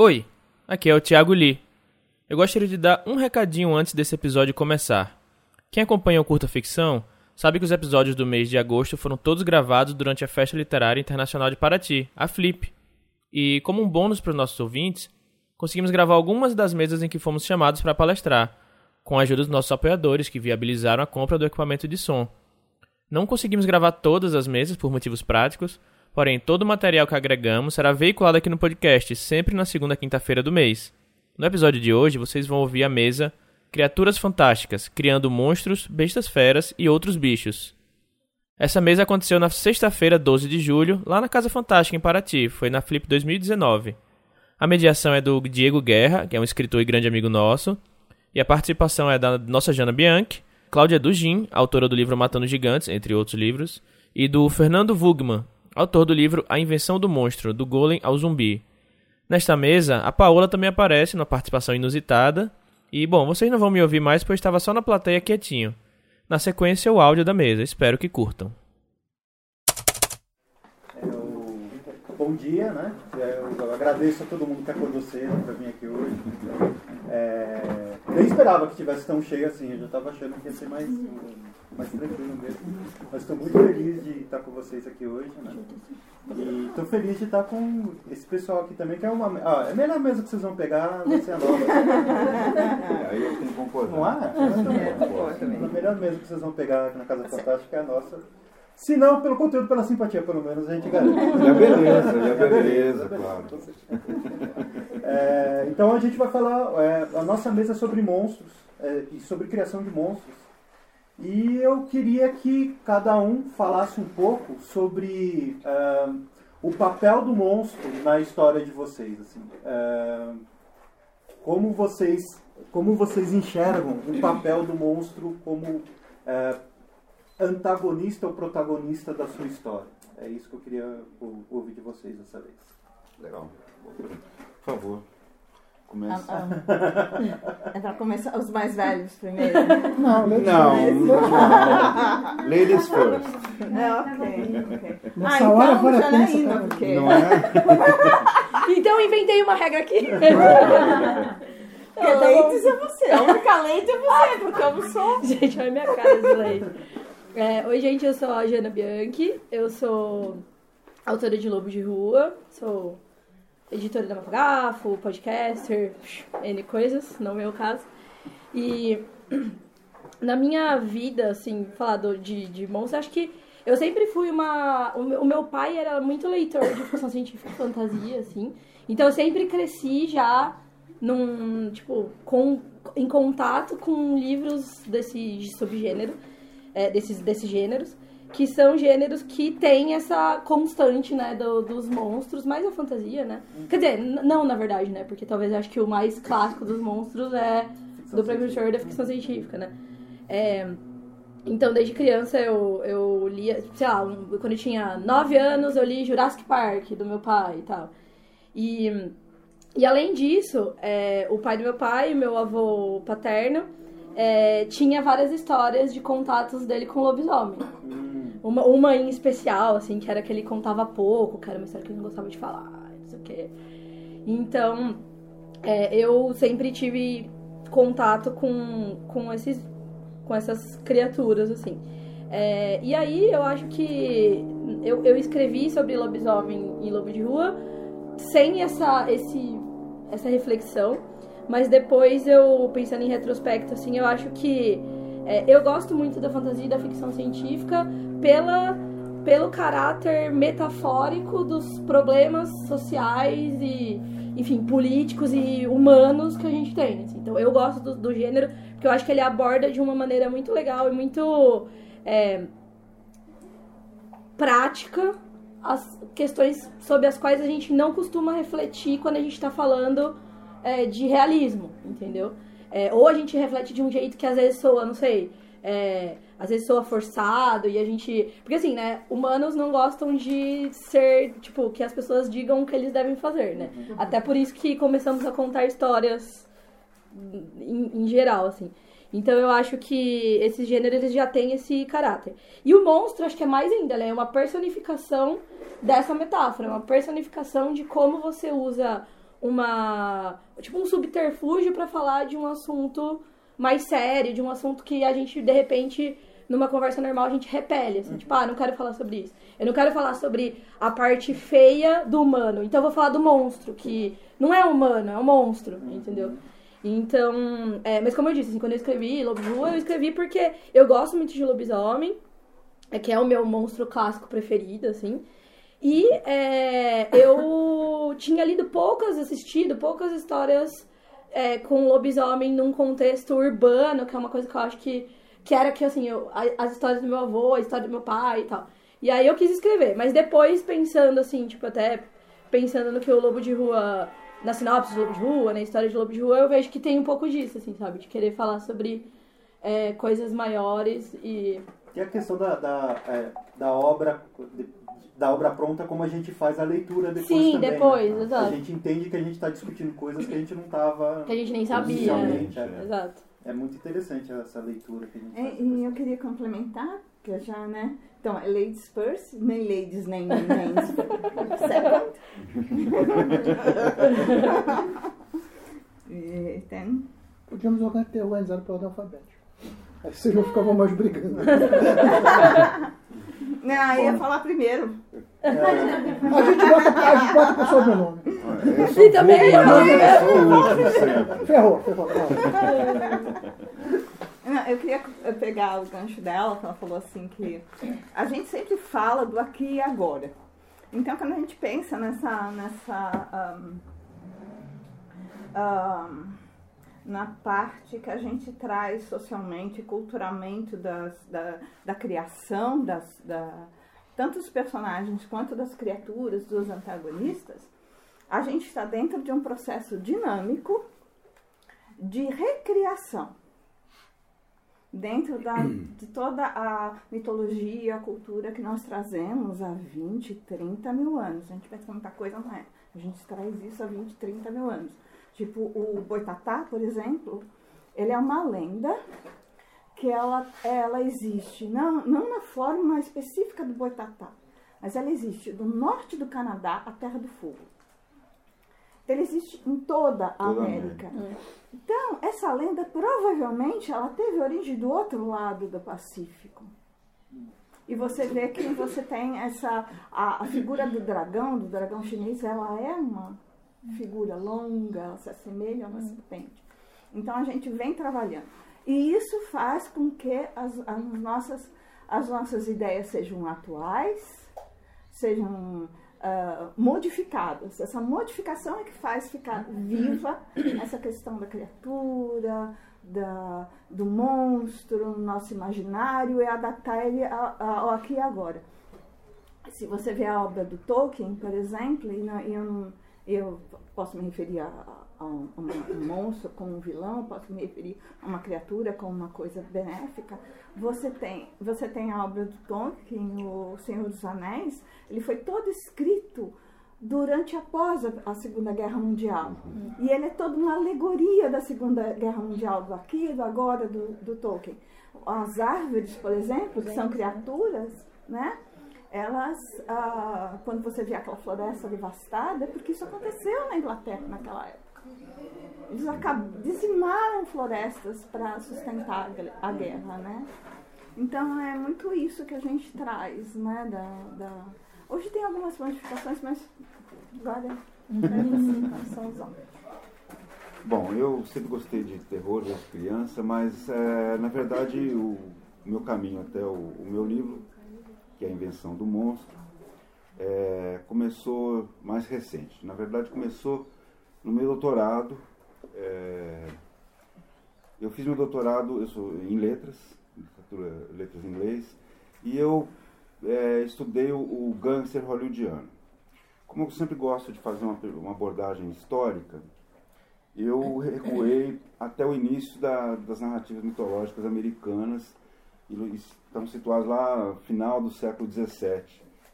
Oi, aqui é o Thiago Lee. Eu gostaria de dar um recadinho antes desse episódio começar. Quem acompanha o Curta Ficção sabe que os episódios do mês de agosto foram todos gravados durante a Festa Literária Internacional de Paraty, a Flip. E, como um bônus para os nossos ouvintes, conseguimos gravar algumas das mesas em que fomos chamados para palestrar, com a ajuda dos nossos apoiadores que viabilizaram a compra do equipamento de som. Não conseguimos gravar todas as mesas por motivos práticos, porém todo o material que agregamos será veiculado aqui no podcast, sempre na segunda quinta-feira do mês. No episódio de hoje, vocês vão ouvir a mesa Criaturas Fantásticas, criando monstros, bestas feras e outros bichos. Essa mesa aconteceu na sexta-feira, 12 de julho, lá na Casa Fantástica em Paraty, foi na Flip 2019. A mediação é do Diego Guerra, que é um escritor e grande amigo nosso, e a participação é da nossa Jana Bianchi, Cláudia Dugin, autora do livro Matando Gigantes, entre outros livros, e do Fernando Wugman, autor do livro A Invenção do Monstro, do Golem ao Zumbi. Nesta mesa, a Paola também aparece numa participação inusitada. E, bom, vocês não vão me ouvir mais, pois estava só na plateia quietinho. Na sequência, o áudio da mesa. Espero que curtam. Bom dia, né? Eu agradeço a todo mundo que acordou cedo para vir aqui hoje. É, nem esperava que tivesse tão cheio assim, eu já estava achando que ia ser mais, mais tranquilo mesmo. Mas estou muito feliz de estar com vocês aqui hoje, né? E estou feliz de estar com esse pessoal aqui também, que é uma. Ah, é a melhor mesa que vocês vão pegar, vai ser a nova. Aí eu tenho que concordar. Não é? é a melhor mesa que vocês vão pegar aqui na Casa Fantástica é a nossa. Se não, pelo conteúdo, pela simpatia, pelo menos, a gente garante. E a beleza, e a beleza, claro. É, então a gente vai falar é, a nossa mesa sobre monstros é, e sobre criação de monstros. E eu queria que cada um falasse um pouco sobre é, o papel do monstro na história de vocês. Assim. É, como vocês como vocês enxergam o papel do monstro como é, antagonista ou protagonista da sua história? É isso que eu queria ouvir de vocês dessa vez. Legal. Por favor. Começa. Ah, ah. Então começa os mais velhos primeiro. Não, não. não. Ladies first. É, ok. okay. Nessa ah, hora então, já é ainda, porque... Não é? então eu inventei uma regra aqui. Porque leites é você. A única leite é você, porque eu não sou. Gente, olha a minha cara de leite. É, oi, gente, eu sou a Jana Bianchi, eu sou autora de Lobo de Rua, sou editora da Mafagafo, podcaster, N coisas, não é o meu caso. E na minha vida, assim, falar de, de monstros, acho que eu sempre fui uma. O meu pai era muito leitor de ficção científica e fantasia, assim. Então eu sempre cresci já num. Tipo, com, em contato com livros desse subgênero é, desses, desses gêneros, que são gêneros que têm essa constante, né, do, dos monstros, mais a fantasia, né? Quer dizer, não, na verdade, né? Porque talvez eu acho que o mais clássico dos monstros é do precursor da ficção científica, né? É, então, desde criança eu, eu lia, sei lá, quando eu tinha 9 anos eu li Jurassic Park, do meu pai e tal. E, e além disso, é, o pai do meu pai, meu avô paterno, é, tinha várias histórias de contatos dele com lobisomem. Hum. Uma, uma em especial, assim, que era que ele contava pouco, que era uma história que ele não gostava de falar, não sei o quê. Então, é, eu sempre tive contato com, com, esses, com essas criaturas, assim. É, e aí eu acho que eu, eu escrevi sobre lobisomem e lobo de rua sem essa, esse, essa reflexão. Mas depois eu, pensando em retrospecto, assim, eu acho que é, eu gosto muito da fantasia e da ficção científica pela, pelo caráter metafórico dos problemas sociais e, enfim, políticos e humanos que a gente tem. Assim. Então eu gosto do, do, gênero porque eu acho que ele aborda de uma maneira muito legal e muito é, prática as questões sobre as quais a gente não costuma refletir quando a gente está falando é, de realismo, entendeu? É, ou a gente reflete de um jeito que às vezes soa, não sei, é, às vezes soa forçado e a gente. Porque assim, né? Humanos não gostam de ser, tipo, que as pessoas digam o que eles devem fazer, né? Uhum. Até por isso que começamos a contar histórias em, em geral, assim. Então eu acho que esses gêneros eles já têm esse caráter. E o monstro, acho que é mais ainda, né? É uma personificação dessa metáfora, uma personificação de como você usa uma. Tipo um subterfúgio pra falar de um assunto mais sério, de um assunto que a gente, de repente, numa conversa normal, a gente repele. Assim, Tipo, ah, não quero falar sobre isso. Eu não quero falar sobre a parte feia do humano. Então eu vou falar do monstro, que não é humano, é um monstro, entendeu? Então, é, mas como eu disse, assim, quando eu escrevi Rua, eu escrevi porque eu gosto muito de lobisomem, é, que é o meu monstro clássico preferido, assim. E é, eu tinha lido poucas, assistido poucas histórias é, com lobisomem num contexto urbano, que é uma coisa que eu acho que, que era que, assim, eu, as histórias do meu avô, a história do meu pai e tal. E aí eu quis escrever, mas depois pensando, assim, tipo, até pensando no que o Lobo de Rua, na sinopse do Lobo de Rua, na história de Lobo de Rua, eu vejo que tem um pouco disso, assim, sabe? De querer falar sobre é, coisas maiores e... E a questão da, da, é, da obra da obra pronta, como a gente faz a leitura depois Sim, também, depois, né? exato. A gente entende que a gente está discutindo coisas que a gente não estava... Que a gente nem sabia. Inicialmente, né? é. Exato. É muito interessante essa leitura que a gente É, faz. e eu queria complementar, que eu já, né? Então, é ladies first, nem ladies, nem men second. E tem... Podíamos organ- ter organizado por ordem alfabética. Aí vocês não ficavam mais brigando. Não, eu ia falar primeiro. A gente bota, a gente bota por sobrenome. Sou E também vulgo, eu, mas eu sou o último sempre. Ferrou, ferrou. Não. Eu queria pegar o gancho dela, que ela falou assim que a gente sempre fala do aqui e agora. Então, quando a gente pensa nessa, nessa ahn, ahn, na parte que a gente traz socialmente, culturalmente das, da, da criação, das, da, tanto dos personagens quanto das criaturas, dos antagonistas, a gente está dentro de um processo dinâmico de recriação dentro da, de toda a mitologia, a cultura que nós trazemos há 20, 30 mil anos. A gente pensa que muita coisa não é. A gente traz isso há 20, 30 mil anos. Tipo, o Boitatá, por exemplo, ele é uma lenda que ela, ela existe, não, não na forma específica do Boitatá, mas ela existe do norte do Canadá à Terra do Fogo. Então, ele existe em toda a Toda a América. Então, essa lenda provavelmente ela teve origem do outro lado do Pacífico. E você vê que você tem essa a, a figura do dragão, do dragão chinês, ela é uma figura longa, ela se assemelha a uma serpente. Então a gente vem trabalhando. E isso faz com que as, as nossas as nossas ideias sejam atuais, sejam ah, modificadas. Essa modificação é que faz ficar viva essa questão da criatura, da, do monstro no nosso imaginário e adaptar ele ao aqui e agora. Se você vê a obra do Tolkien, por exemplo, e eu, eu posso me referir a, a um, um monstro como um vilão, posso me referir a uma criatura como uma coisa benéfica. Você tem, você tem a obra do Tolkien, O Senhor dos Anéis, ele foi todo escrito durante e após a, a Segunda Guerra Mundial. E ele é toda uma alegoria da Segunda Guerra Mundial, do aqui e do agora do, do Tolkien. As árvores, por exemplo, que são criaturas, né? Elas, ah, quando você vê aquela floresta devastada, é porque isso aconteceu na Inglaterra naquela época. Eles dizimaram florestas para sustentar a gue- a guerra, né? Então é muito isso que a gente traz, né? Da, da... Hoje tem algumas modificações, mas os homens. Bom, eu sempre gostei de terror desde criança, mas é, na verdade o meu caminho até o, o meu livro, que é a Invenção do Monstro, é, começou mais recente. Na verdade começou no meu doutorado. é, eu fiz meu doutorado, eu sou em letras, literatura, letras em inglês, e eu é, estudei o, o gangster hollywoodiano. Como eu sempre gosto de fazer uma, uma abordagem histórica, eu recuei até o início da- das narrativas mitológicas americanas, e estão situados lá final do século XVII,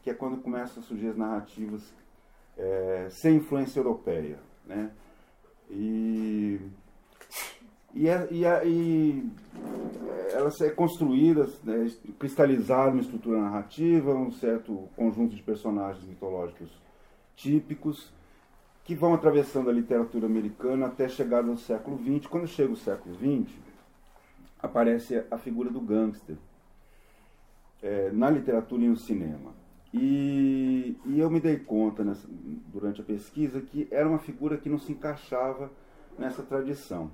que é quando começam a surgir as narrativas é, sem influência europeia. Né? E, e, é- e, é- e elas é construídas, né, cristalizaram uma estrutura narrativa, um certo conjunto de personagens mitológicos típicos, que vão atravessando a literatura americana até chegar no século XX. Quando chega o século XX, aparece a figura do gangster é, na literatura e no cinema. E, e eu me dei conta nessa, durante a pesquisa que era uma figura que não se encaixava nessa tradição.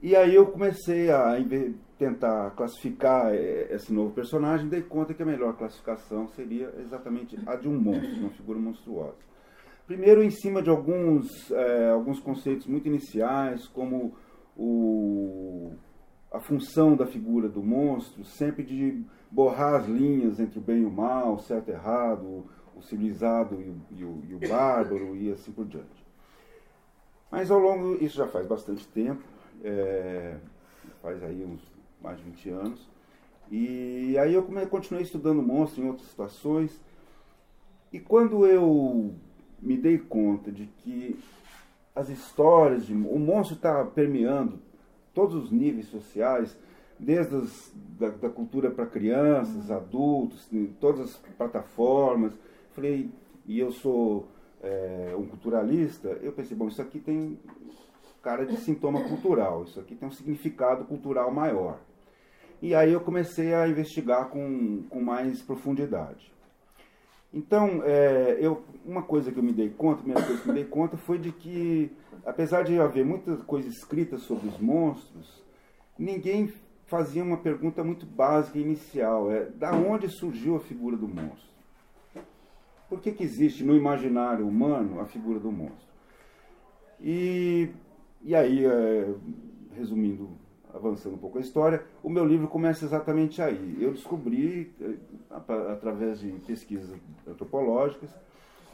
E aí eu comecei a tentar classificar é, esse novo personagem, dei conta que a melhor classificação seria exatamente a de um monstro, uma figura monstruosa. Primeiro, em cima de alguns, é, alguns conceitos muito iniciais, como o, a função da figura do monstro, sempre de borrar as linhas entre o bem e o mal, o certo e errado, o civilizado e o, e o, e o bárbaro e assim por diante. Mas ao longo, isso já faz bastante tempo, é, faz aí uns mais de 20 anos, e aí eu continuei estudando monstro em outras situações, e quando eu me dei conta de que as histórias de o monstro está permeando todos os níveis sociais, desde as, da, da cultura para crianças, adultos, em todas as plataformas. Falei, e eu sou é, um culturalista, eu pensei, bom, isso aqui tem cara de sintoma cultural, isso aqui tem um significado cultural maior. E aí eu comecei a investigar com, com mais profundidade. Então, é, eu, uma coisa que eu me dei conta, a primeira coisa que eu me dei conta foi de que, apesar de haver muita coisa escrita sobre os monstros, ninguém fazia uma pergunta muito básica e inicial, é da onde surgiu a figura do monstro? Por que, que existe no imaginário humano a figura do monstro? E, e aí, é, resumindo avançando um pouco a história, o meu livro começa exatamente aí. Eu descobri, eh, através de pesquisas antropológicas,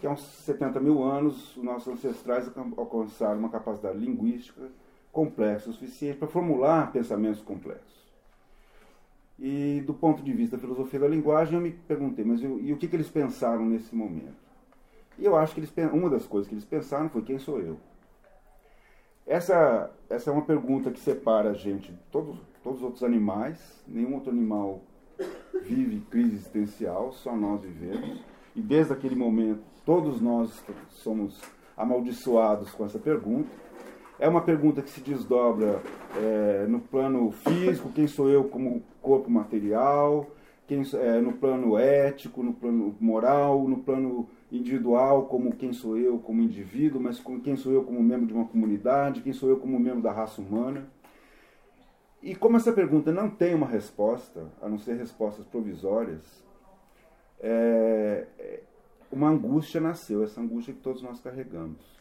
que há uns 70 mil anos os nossos ancestrais alcançaram uma capacidade linguística complexa o suficiente para formular pensamentos complexos. E do ponto de vista da filosofia da linguagem, eu me perguntei, mas eu, e o que, que eles pensaram nesse momento? E eu acho que eles, uma das coisas que eles pensaram foi quem sou eu. Essa, essa é uma pergunta que separa a gente de todos, todos os outros animais. Nenhum outro animal vive crise existencial, só nós vivemos. E desde aquele momento, todos nós somos amaldiçoados com essa pergunta. É uma pergunta que se desdobra é, no plano físico, quem sou eu como corpo material, quem, é, no plano ético, no plano moral, no plano individual, como quem sou eu como indivíduo, mas como quem sou eu como membro de uma comunidade, quem sou eu como membro da raça humana. E como essa pergunta não tem uma resposta, a não ser respostas provisórias, é, uma angústia nasceu, essa angústia que todos nós carregamos.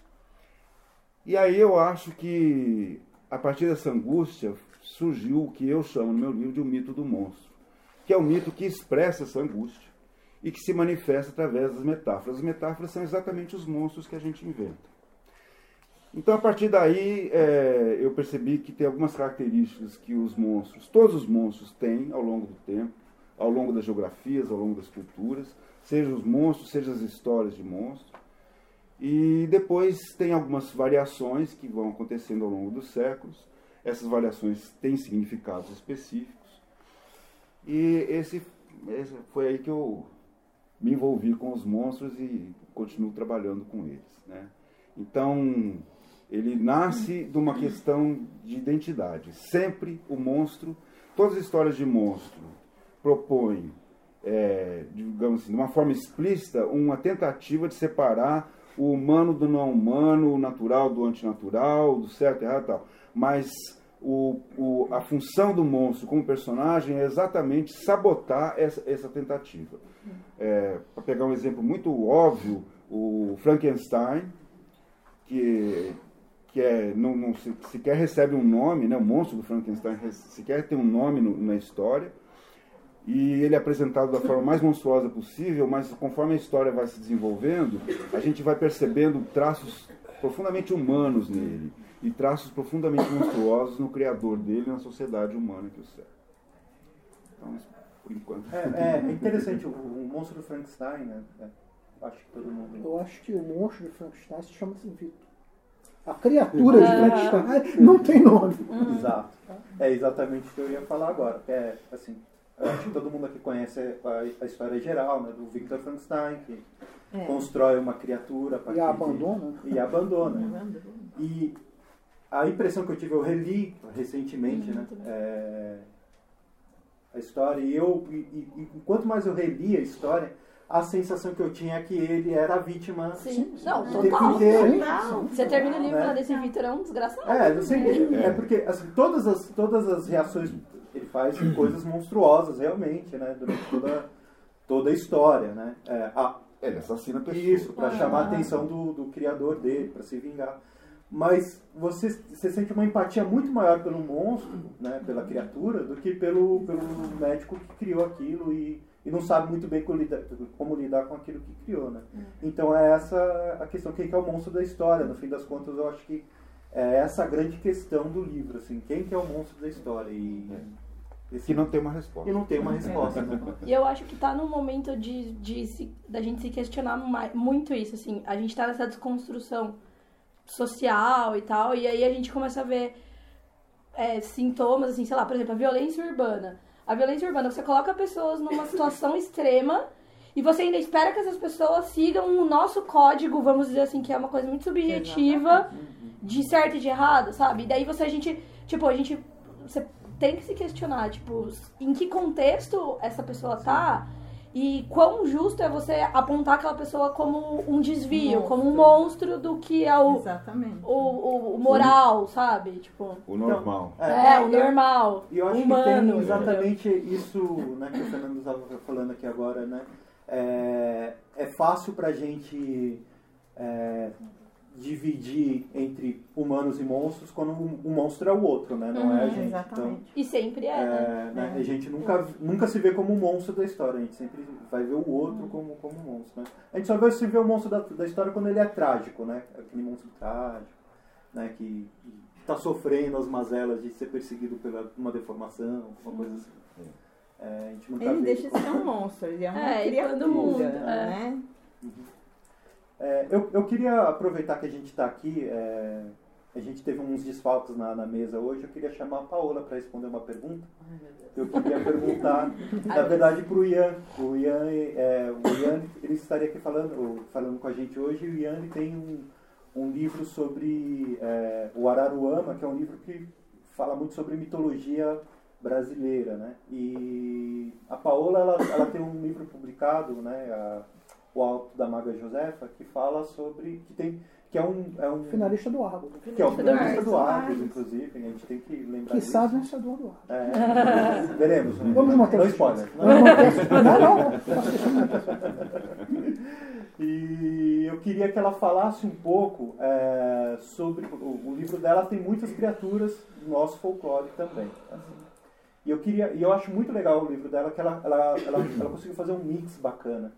E aí eu acho que, a partir dessa angústia, surgiu o que eu chamo no meu livro de o mito do monstro, que é o mito que expressa essa angústia e que se manifesta através das metáforas. As metáforas são exatamente os monstros que a gente inventa. Então, a partir daí, é, eu percebi que tem algumas características que os monstros, todos os monstros têm ao longo do tempo, ao longo das geografias, ao longo das culturas, seja os monstros, seja as histórias de monstros. E depois tem algumas variações que vão acontecendo ao longo dos séculos. Essas variações têm significados específicos. E esse, esse foi aí que eu me envolvi com os monstros e continuo trabalhando com eles. Né? Então, ele nasce de uma questão de identidade. Sempre o monstro, todas as histórias de monstro propõem, é, digamos assim, de uma forma explícita, uma tentativa de separar o humano do não humano, o natural do antinatural, do certo e errado e tal. Mas o, o, a função do monstro como personagem é exatamente sabotar essa, essa tentativa. É, Para pegar um exemplo muito óbvio, o Frankenstein, que, que é, não, não se, sequer recebe um nome, né, o monstro do Frankenstein sequer tem um nome no, na história, e ele é apresentado da forma mais monstruosa possível, mas conforme a história vai se desenvolvendo, a gente vai percebendo traços profundamente humanos nele e traços profundamente monstruosos no criador dele na sociedade humana que o serve. Então, por enquanto. É, é interessante, o, o, monstro do Frankenstein, né? É, acho que todo mundo. Eu acho que o monstro do Frankenstein se chama assim, Vitor. A criatura de Frankenstein não tem nome. Exato. É exatamente o que eu ia falar agora. É, assim, acho que todo mundo aqui conhece a, a história geral né, do Victor Frankenstein, que É. constrói uma criatura E a de- abandona. e abandona. E a impressão que eu tive, eu reli recentemente, né? é, a história, e eu, e, e- e quanto mais eu reli a história, a sensação que eu tinha é que ele era a vítima Sim. Não, total. inteiro. Você termina o livro Né? desse Vitor, é um desgraçado. É, não sei, é porque assim, todas, as, todas as reações ele faz coisas monstruosas, realmente, né? Durante toda, toda a história, né? É, a, Ele assassina pessoas. isso, para Ah. chamar a atenção do, do criador dele, para se vingar. Mas você, você sente uma empatia muito maior pelo monstro, né, pela criatura, do que pelo, pelo médico que criou aquilo e, e não sabe muito bem como lidar, como lidar com aquilo que criou. Né? Então é essa a questão, quem que é o monstro da história. No fim das contas, eu acho que é essa a grande questão do livro. Assim, quem que é o monstro da história? E, esse- Que não tem uma resposta. e não tem uma resposta. né? E eu acho que tá no momento de, de se- da gente se questionar mai- muito isso, assim. A gente tá nessa desconstrução social e tal, e aí a gente começa a ver é, sintomas, assim, sei lá, por exemplo, a violência urbana. A violência urbana, você coloca pessoas numa situação extrema e você ainda espera que essas pessoas sigam o nosso código, vamos dizer assim, que é uma coisa muito subjetiva de certo e de errado, sabe? E daí você, a gente, tipo, a gente, você tem que se questionar, tipo, em que contexto essa pessoa tá e quão justo é você apontar aquela pessoa como um desvio, como um monstro do que é o, Exatamente. o, o, o moral, sabe? Tipo, O normal. é, o eu- normal, E eu acho humano. que tem entendeu? exatamente isso né, que o Fernando estava falando aqui agora, né? É, é fácil pra gente é, dividir entre humanos e monstros quando um, um monstro é o outro, né? Não é a Uhum, gente. Exatamente. E sempre Então, é, né? é, né, A gente nunca, nunca se vê como um monstro da história, a gente sempre vai ver o outro como, como um monstro. Né? A gente só vai se ver o monstro da, da história quando ele é trágico, né? Aquele monstro trágico, né? Que está sofrendo as mazelas de ser perseguido por uma deformação, alguma coisa assim. É, a gente nunca Ele vê. deixa de ser um monstro, ele é uma É, criatura, muda, é. né? É, eu, eu queria aproveitar que a gente está aqui, é, a gente teve uns desfalques na, na mesa hoje, eu queria chamar a Paola para responder uma pergunta. Eu queria perguntar, na verdade, para o Ian. O Ian, é, o Ian ele estaria aqui falando, falando com a gente hoje, e o Ian tem um, um livro sobre é, o Araruama, que é um livro que fala muito sobre mitologia brasileira, né? E a Paola, ela, ela tem um livro publicado, né? A, o Alto da Maga Josefa, que fala sobre, que tem, que é um, é um Finalista do Argo. que é o finalista do Argos. Argos, inclusive, a gente tem que lembrar Que sabe vencedor do Argo. É, veremos. né? Vamos manter Não spoiler. Não, não. Manter. E eu queria que ela falasse um pouco é, sobre. O, o livro dela tem muitas criaturas do nosso folclore também. assim. E eu queria. E eu acho muito legal o livro dela, que ela, ela, ela, ela conseguiu fazer um mix bacana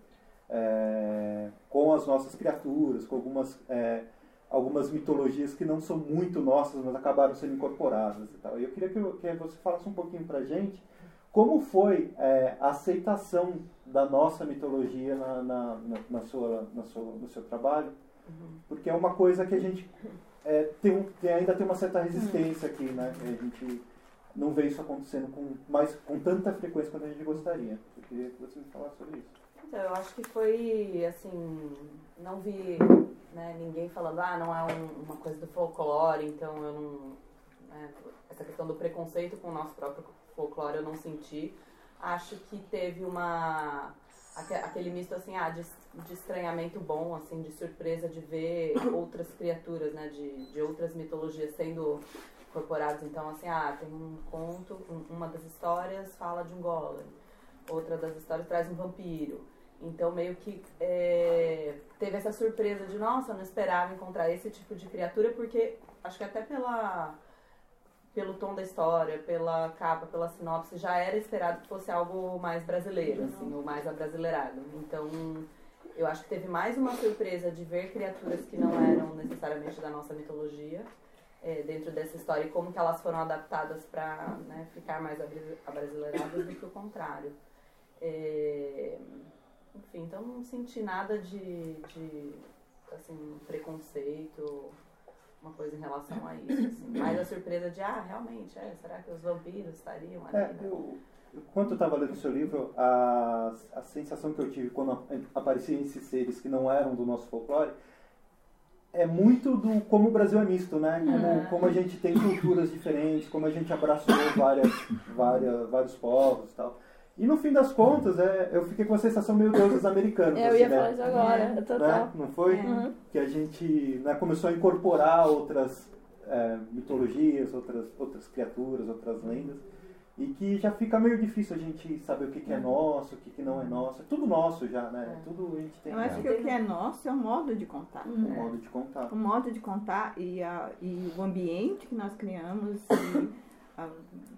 é, com as nossas criaturas, com algumas. é, algumas mitologias que não são muito nossas, mas acabaram sendo incorporadas e tal. Eu queria que, que você falasse um pouquinho pra gente como foi é, a aceitação da nossa mitologia na, na, na- sua, na sua, no seu trabalho? Porque é uma coisa que a gente é, tem, tem- ainda tem uma certa resistência aqui, né? A gente não vê isso acontecendo com, mais, com tanta frequência quanto a gente gostaria. Eu queria que você me falasse sobre isso. Então, eu acho que foi, assim, não vi né, ninguém falando, ah, não é um- uma coisa do folclore, então eu não... né, essa questão do preconceito com o nosso próprio folclore eu não senti. Acho que teve uma... aque- aquele misto, assim, ah, de, de estranhamento bom, assim, de surpresa de ver outras criaturas, né, de, de outras mitologias sendo incorporadas. Então, assim, ah, tem um conto, um- uma das histórias fala de um golem outra das histórias traz um vampiro. Então, meio que é, teve essa surpresa de, nossa, eu não esperava encontrar esse tipo de criatura, porque acho que até pela, pelo tom da história, pela capa, pela sinopse, já era esperado que fosse algo mais brasileiro, assim, ou mais abrasileirado. Então, eu acho que teve mais uma surpresa de ver criaturas que não eram necessariamente da nossa mitologia é, dentro dessa história e como que elas foram adaptadas para né, ficar mais abra- abrasileiradas do que o contrário. É, enfim, então não senti nada de, de assim, preconceito. uma coisa em relação a isso. Assim. Mais a surpresa de, ah, realmente, é, será que os vampiros estariam ali? É, né? eu, enquanto eu estava lendo o seu livro, a, a sensação que eu tive quando apareciam esses seres que não eram do nosso folclore é muito do como o Brasil é misto, né? Como, como a gente tem culturas diferentes, como a gente abraçou várias, várias, vários povos e tal. E no fim das contas, é, eu fiquei com a sensação meio deuses americanos. Eu assim, ia né? falar isso agora, Né? total. Não foi? Uhum. Que a gente né, começou a incorporar outras é, mitologias, outras, outras criaturas, outras lendas. E que já fica meio difícil a gente saber o que, que é nosso, o que, que não é nosso. É tudo nosso já, né? É. Tudo a gente tem Eu acho que o que é nosso é o modo de contar. um modo de contar. O modo de contar e, a, e o ambiente que nós criamos, e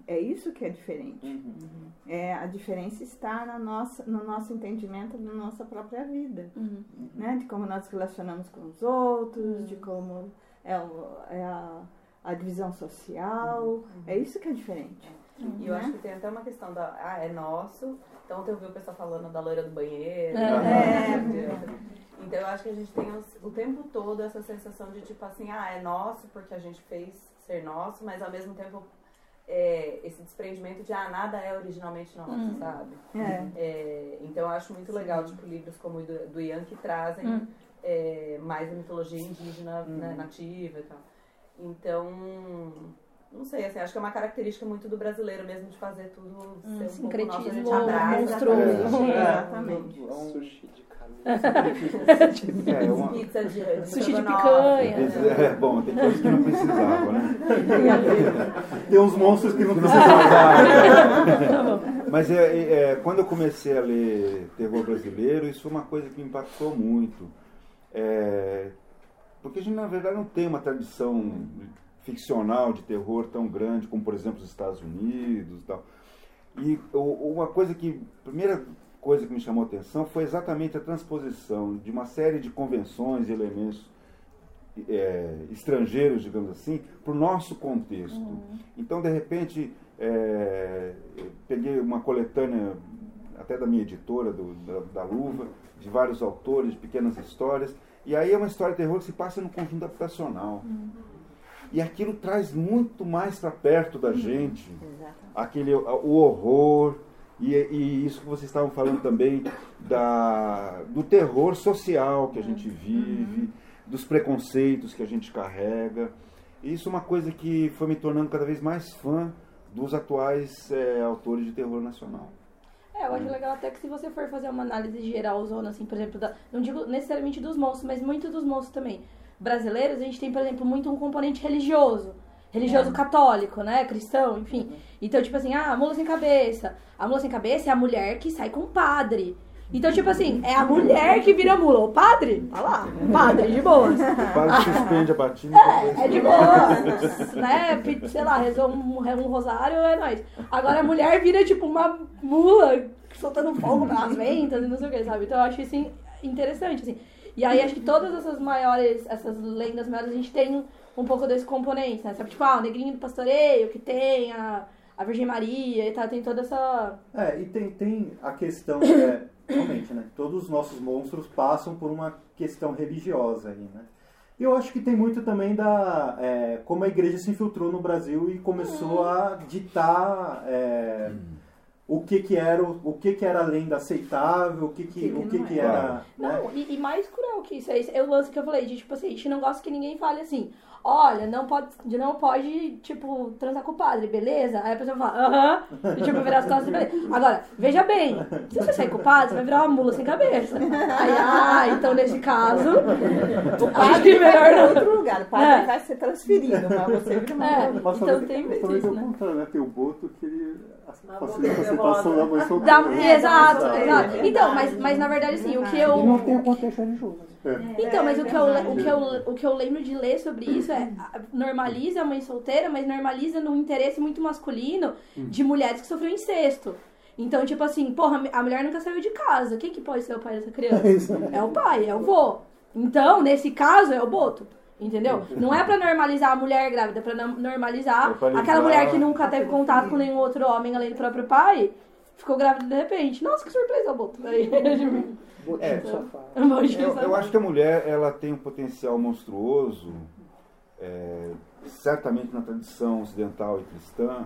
é isso que é diferente. Uhum. É, a diferença está na nossa, no nosso entendimento da nossa própria vida. Uhum. né? De como nós relacionamos com os outros, de como é, o- é a, a divisão social. É isso que é diferente. E eu né? acho que tem até uma questão da, ah, é nosso. Então eu vi o pessoal falando da loira do banheiro. É. né? Então eu acho que a gente tem os- o tempo todo essa sensação de tipo assim, ah, é nosso porque a gente fez ser nosso, mas ao mesmo tempo é, esse desprendimento de ah, nada é originalmente nosso, Hum. sabe? É. É, então eu acho muito legal, tipo, livros como o do, do Ian que trazem Hum. é, mais a mitologia indígena, né, nativa e tal. Então, não sei, assim, acho que é uma característica muito do brasileiro mesmo de fazer tudo ser um pouco nosso, a gente sincretismo abraça. monstruoso. É. Exatamente. É um- Sushi de carne. É, Pizza de, de Sushi de picanha. né? é, bom, tem coisas que não precisava, né? Tem uns monstros que não Que não precisam. precisava. Mas é, é, quando eu comecei a ler terror brasileiro, isso foi uma coisa que me impactou muito. É, porque a gente, na verdade, não tem uma tradição ficcional de terror tão grande como, por exemplo, os Estados Unidos e tal. E uma coisa que, a primeira coisa que me chamou a atenção foi exatamente a transposição de uma série de convenções e elementos é, estrangeiros, digamos assim, para o nosso contexto. Então, de repente, é, peguei uma coletânea, até da minha editora, do- da, da Luva, de vários autores, de pequenas histórias, e aí é uma história de terror que se passa no conjunto habitacional. E aquilo traz muito mais para perto da gente Exatamente. aquele o horror e, e isso que vocês estavam falando também da, do terror social que a gente vive, dos preconceitos que a gente carrega. Isso é uma coisa que foi me tornando cada vez mais fã dos atuais eh, autores de terror nacional. É, eu acho legal até que se você for fazer uma análise geral, zona, assim, por exemplo, da, não digo necessariamente dos monstros, mas muito dos monstros também. Brasileiros, a gente tem, por exemplo, muito um componente religioso. Religioso católico, né? Cristão, enfim. Então, tipo assim, ah, a mula sem cabeça. A mula sem cabeça é a mulher que sai com o padre. Então, tipo assim, é a mulher que vira mula. O padre, tá lá. Padre, de boas. O padre suspende a batida. É de boa, né? Sei lá, rezou um, um rosário, é nóis. Agora a mulher vira tipo uma mula soltando fogo nas ventas e não sei o que, sabe? Então eu acho isso in- interessante, assim. E aí acho que todas essas maiores, essas lendas maiores, a gente tem um, um pouco desse componente, né? Sabe? Tipo, ah, o negrinho do pastoreio, que tem a, a Virgem Maria e tal, tem toda essa. É, e tem, tem a questão, é, realmente, né? Todos os nossos monstros passam por uma questão religiosa aí, né? E eu acho que tem muito também da é, como a igreja se infiltrou no Brasil e começou a ditar é, o que que era o, o que que era a lenda aceitável, o que que, Que que o que não que era. era, né? Não, e, e mais cruel que isso, é, é o lance que eu falei, de tipo assim, a gente não gosta que ninguém fale assim, olha, não pode, não pode, tipo, transar com o padre, beleza? Aí a pessoa fala, aham, e tipo, virar as costas e beleza. Agora, veja bem, se você sair com o padre, você vai virar uma mula sem cabeça. Aí, ah, então nesse caso, O acho padre que melhor não. outro lugar. O padre É. vai ser transferido, mas você vira uma É, mula. Então tem isso, né? contrário, né? Tem o Boto que ele facilita a aceitação da mãe Da, solteira. É, exato, da mãe exato. solteira, Então, mas, mas na verdade, assim, o que E não eu. tem o contexto religioso. Então, mas o que, eu, o, que eu, o que eu lembro de ler sobre isso é normaliza a mãe solteira, mas normaliza no interesse muito masculino de mulheres que sofreram incesto. Então, tipo assim, porra, a mulher nunca saiu de casa. Quem que pode ser o pai dessa criança? É o pai, é o vô. Então, nesse caso, é o boto. Entendeu? Não é pra normalizar a mulher grávida, é pra no- normalizar aquela mulher que nunca teve contato com nenhum outro homem além do próprio pai, ficou grávida de repente. Nossa, que surpresa, boto. Aí, Botinho É. Eu, eu acho que a mulher ela tem um potencial monstruoso é, certamente na tradição ocidental e cristã,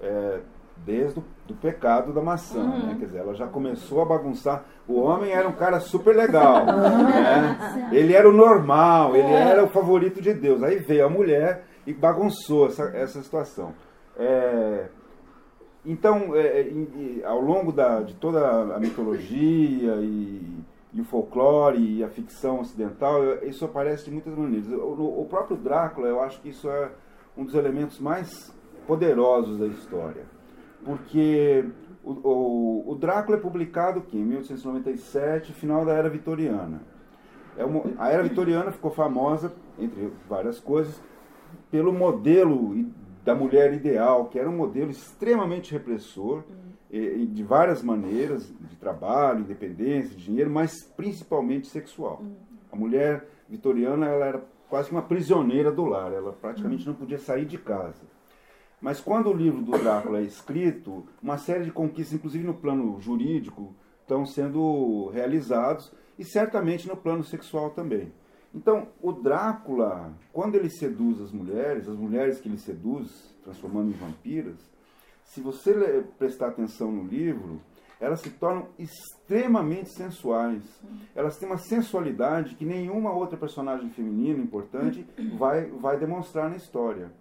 é, desde o do pecado da maçã. Uhum. Né? Quer dizer, ela já começou a bagunçar. O homem era um cara super legal. né? Ele era o normal, ele era o favorito de Deus. Aí veio a mulher e bagunçou essa, essa situação. É, então, é, em- em- ao longo da, de toda a mitologia e, e o folclore e a ficção ocidental, isso aparece de muitas maneiras. O, o próprio Drácula, eu acho que isso é um dos elementos mais poderosos da história. Porque o, o, o Drácula é publicado aqui em 1897, final da Era Vitoriana. É uma, a Era Vitoriana ficou famosa, entre várias coisas, pelo modelo da mulher ideal, que era um modelo extremamente repressor, de várias maneiras, de trabalho, independência, de dinheiro, mas principalmente sexual. A mulher vitoriana ela era quase que uma prisioneira do lar, ela praticamente não podia sair de casa. Mas quando o livro do Drácula é escrito, uma série de conquistas, inclusive no plano jurídico, estão sendo realizados e certamente no plano sexual também. Então, o Drácula, quando ele seduz as mulheres, as mulheres que ele seduz, transformando em vampiras, se você prestar atenção no livro, elas se tornam extremamente sensuais. Elas têm uma sensualidade que nenhuma outra personagem feminina importante vai, vai demonstrar na história.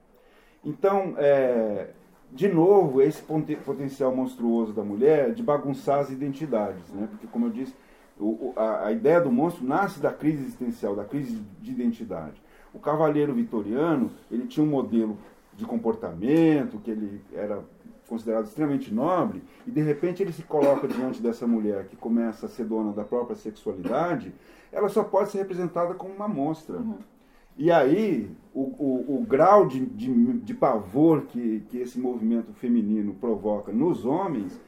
Então, é, de novo, esse potencial monstruoso da mulher de bagunçar as identidades, né? Porque, como eu disse, o- a, a ideia do monstro nasce da crise existencial, da crise de identidade. O cavaleiro vitoriano, ele tinha um modelo de comportamento, que ele era considerado extremamente nobre, e de repente ele se coloca diante dessa mulher que começa a ser dona da própria sexualidade, ela só pode ser representada como uma monstra. E aí, o, o, o grau de, de, de pavor que, que esse movimento feminino provoca nos homens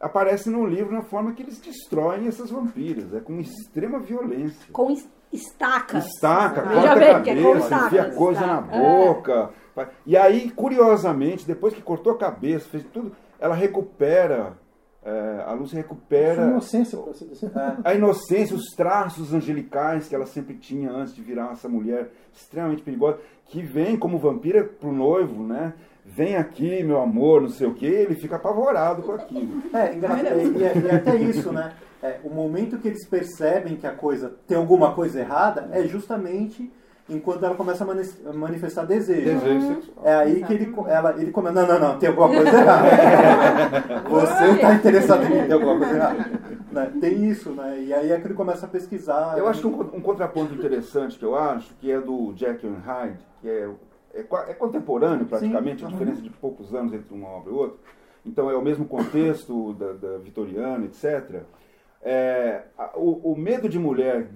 aparece no livro na forma que eles destroem essas vampiras. É com extrema violência. Com es- estacas. Estaca, Veja corta a é cabeça, estacas, enfia coisa na tá? boca. fa- E aí, curiosamente, depois que cortou a cabeça, fez tudo, ela recupera, é, a Lúcia recupera inocência, para assim dizer. a inocência, os traços angelicais que ela sempre tinha antes de virar essa mulher extremamente perigosa, que vem como vampira pro noivo, né? Vem aqui, meu amor, não sei o que, ele fica apavorado com aquilo. É, engraçado. E, e- e até isso, né? É, o momento que eles percebem que a coisa tem alguma coisa errada é justamente enquanto ela começa a mani- a manifestar desejo. Desejo sexual. É aí que ele, ela, ele começa, não, não, não, tem alguma coisa errada. Você está interessado em mim, tem alguma coisa errada. Né? Tem isso, né? E aí é que ele começa a pesquisar. Eu acho que um, um contraponto interessante que eu acho, que é do Jekyll and Hyde, que é, é, é contemporâneo praticamente, a Sim, diferença de poucos anos entre uma obra e outra. Então é o mesmo contexto da, da vitoriana, etc. É, a- o, o medo de mulher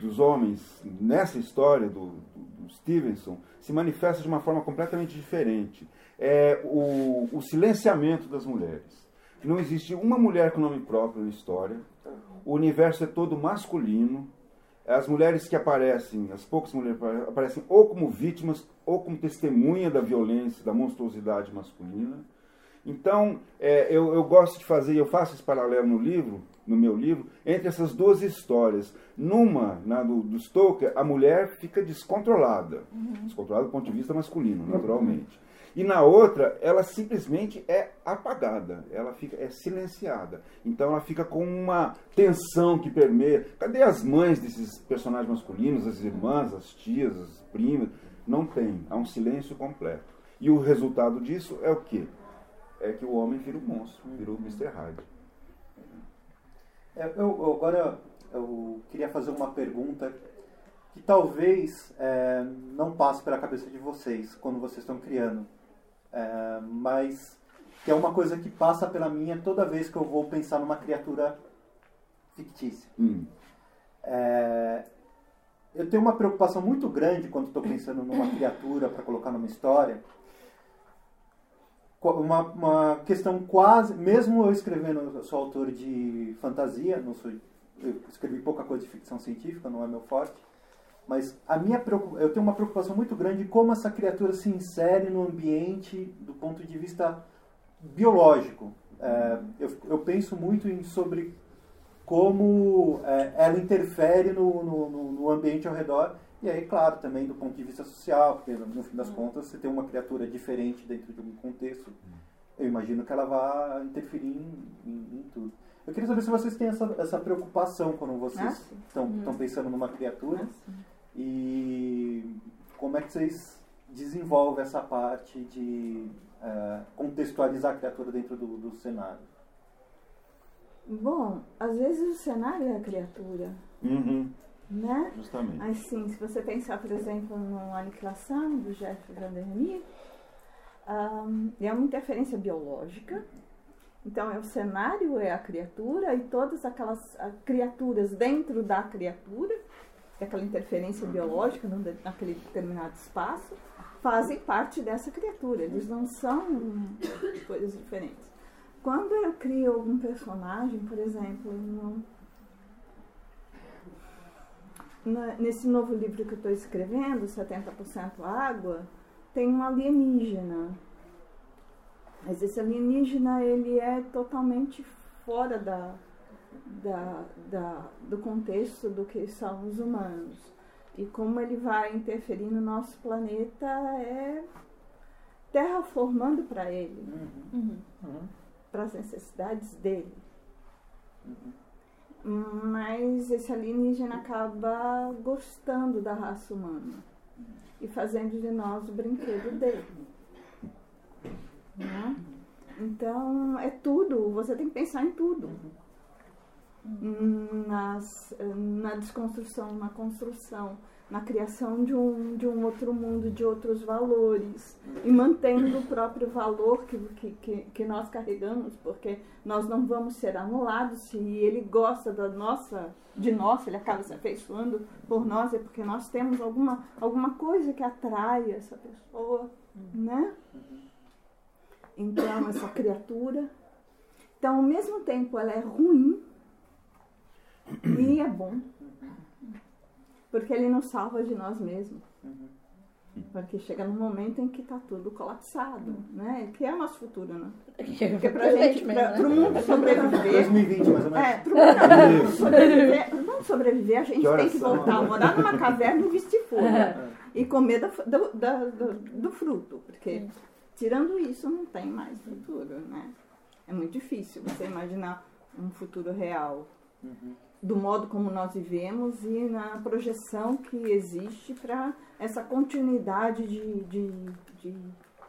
dos homens nessa história do, do- Stevenson se manifesta de uma forma completamente diferente. É o, o silenciamento das mulheres. Não existe uma mulher com nome próprio na história. O universo é todo masculino. As mulheres que aparecem, as poucas mulheres aparecem ou como vítimas ou como testemunha da violência, da monstruosidade masculina. Então, é, eu, eu gosto de fazer, eu faço esse paralelo no livro, no meu livro, entre essas duas histórias. Numa, na do, do Stoker, a mulher fica descontrolada. Descontrolada do ponto de vista masculino, naturalmente. E na outra, ela simplesmente é apagada, ela fica é silenciada. Então ela fica com uma tensão que permeia. Cadê as mães desses personagens masculinos, as irmãs, as tias, as primas? Não tem, há um silêncio completo. E o resultado disso é o quê? É que o homem vira o monstro, vira o Mr. Hyde. É, Eu, eu- agora eu queria fazer uma pergunta que talvez é, não passe pela cabeça de vocês quando vocês estão criando, É, mas que é uma coisa que passa pela minha toda vez que eu vou pensar numa criatura fictícia. Hum. É, eu tenho uma preocupação muito grande quando estou pensando numa criatura para colocar numa história. Uma, uma questão quase, mesmo eu escrevendo, eu sou autor de fantasia, não sou, eu escrevi pouca coisa de ficção científica, não é meu forte, mas a minha eu tenho uma preocupação muito grande de como essa criatura se insere no ambiente do ponto de vista biológico. É, eu, eu penso muito em, sobre como é, ela interfere no, no- no ambiente ao redor E aí, claro, também do ponto de vista social, porque no fim das contas você tem uma criatura diferente dentro de um contexto, eu imagino que ela vai interferir em, em- em tudo. Eu queria saber se vocês têm essa, essa preocupação quando Ah, vocês estão estão pensando numa criatura. E como é que vocês desenvolvem essa parte de eh, contextualizar a criatura dentro do, do cenário. Bom, às vezes o cenário é a criatura, Uhum, né? justamente. Assim, se você pensar, por exemplo, no Aniquilação, do Jeff Vandermeer, ahn, é uma interferência biológica. Então, é o cenário é a criatura e todas aquelas ah, criaturas dentro da criatura, é aquela interferência biológica num naquele determinado espaço, fazem parte dessa criatura. Eles não são coisas diferentes. Quando eu crio algum personagem, por exemplo, no, na- nesse novo livro que eu estou escrevendo, 70% Água, tem um alienígena. Mas esse alienígena, ele é totalmente fora da, da, da- do contexto do que são os humanos. E como ele vai interferir no nosso planeta é terraformando para ele, Uhum. para as necessidades dele. Mas esse alienígena acaba gostando da raça humana e fazendo de nós o brinquedo dele. Né? Então, é tudo, você tem que pensar em tudo. Nas, na desconstrução, na construção, na criação de um, de um outro mundo, de outros valores, e mantendo o próprio valor que, que, que, nós carregamos, porque nós não vamos ser anulados se ele gosta da nossa, de nós, ele acaba se afeiçoando por nós, é porque nós temos alguma, alguma coisa que atrai essa pessoa, né? Então, essa criatura. Então, ao mesmo tempo, ela é ruim e é bom. Porque ele nos salva de nós mesmos. Porque chega num momento em que está tudo colapsado, né? Que é o nosso futuro, né? Porque pra gente, mesmo, pra, né? pro mundo sobreviver, 2020, mais ou menos. é, pro mundo sobreviver, sobreviver, a gente Que tem que voltar a morar numa caverna e vestir folha. E comer do, da- do, do fruto. Porque tirando isso, não tem mais futuro, né? É muito difícil você imaginar um futuro real. Do modo como nós vivemos e na projeção que existe para essa continuidade de, de, de,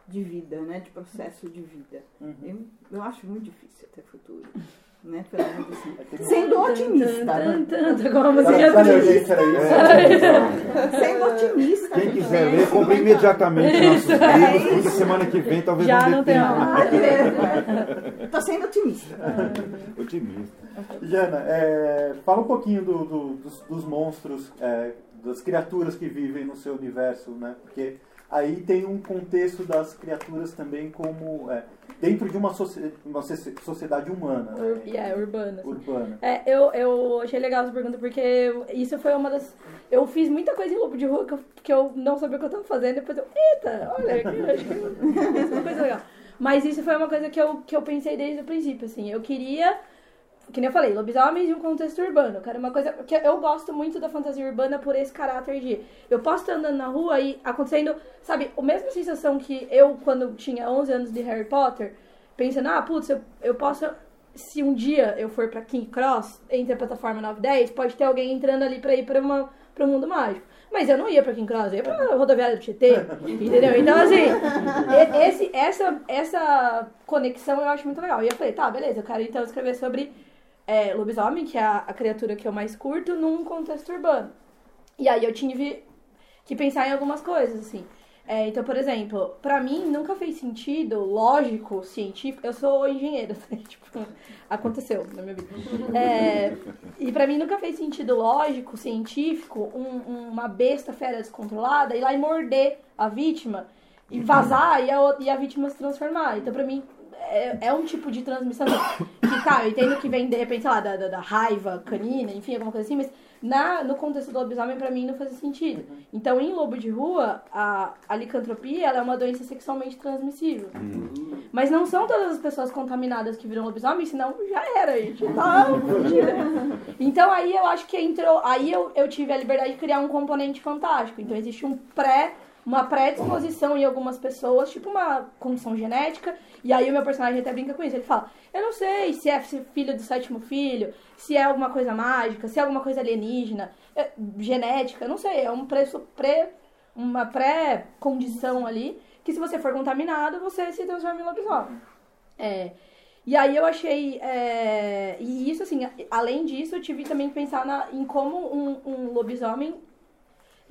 de vida, né? De processo de vida. Eu, eu acho muito difícil ter futuro. Né? Pelo menos assim. Sendo otimista. Sendo otimista. Quem quiser também. ler, compre imediatamente nossos livros, porque semana que vem talvez Já não não dê tem tempo. Ah, beleza. Tô sendo otimista. Otimista. Jana, é, fala um pouquinho do- do- dos, dos monstros, é, das criaturas que vivem no seu universo, né? Porque aí tem um contexto das criaturas também como é, dentro de uma, uma socie- sociedade humana, Ur- né? yeah, urbana. assim. urbana. É, eu, eu achei legal essa pergunta porque isso foi uma das. Eu fiz muita coisa em lobo de rua que eu, eu não sabia o que eu tava fazendo. Depois eu, eita, olha, aqui, eu acho que é uma coisa legal. Mas isso foi uma coisa que eu, que eu pensei desde o princípio, assim. Eu queria, que nem eu falei, lobisomens de um contexto urbano. Cara, uma coisa que eu gosto muito da fantasia urbana por esse caráter de. Eu posso estar andando na rua e acontecendo, sabe, a mesma sensação que eu, quando tinha 11 anos de Harry Potter, pensando, ah, putz, eu, eu posso se um dia eu for pra King Cross, entre a plataforma 9 e 10, pode ter alguém entrando ali pra ir pra, uma, pra um mundo mágico. Mas eu não ia pra King Cross, eu ia pra rodoviária do Tietê, entendeu? Então, assim, e- esse, essa, essa conexão eu acho muito legal. E eu falei, tá, beleza, eu quero então escrever sobre é, lobisomem, que é a, a criatura que eu mais curto, num contexto urbano. E aí eu tive que pensar em algumas coisas, assim. É, então, por exemplo, pra mim nunca fez sentido, lógico, científico. Eu sou engenheira, assim, tipo, aconteceu na minha vida. É, e pra mim nunca fez sentido lógico, científico, um- uma besta fera descontrolada ir lá e morder a vítima e vazar e a, e a vítima se transformar. Então, pra mim, é, é um tipo de transmissão que, tá, eu entendo que vem, de repente, sei lá, da, da, da raiva canina, enfim, alguma coisa assim, mas na, no contexto do lobisomem, pra mim, não fazia sentido. Então, em lobo de rua, a, a licantropia ela é uma doença sexualmente transmissível. Mas não são todas as pessoas contaminadas que viram lobisomem, senão já era, a gente tá. Então aí eu acho que entrou. Aí eu, eu tive a liberdade de criar um componente fantástico. Então existe um pré. Uma predisposição em algumas pessoas, tipo uma condição genética, e aí o meu personagem até brinca com isso. Ele fala: Eu não sei se é filho do sétimo filho, se é alguma coisa mágica, se é alguma coisa alienígena, é, genética, não sei. É um preço pré, uma pré-condição ali que se você for contaminado, você se transforma em lobisomem. É, e aí eu achei. é, e isso, assim, além disso, eu tive também que pensar na- em como um, um lobisomem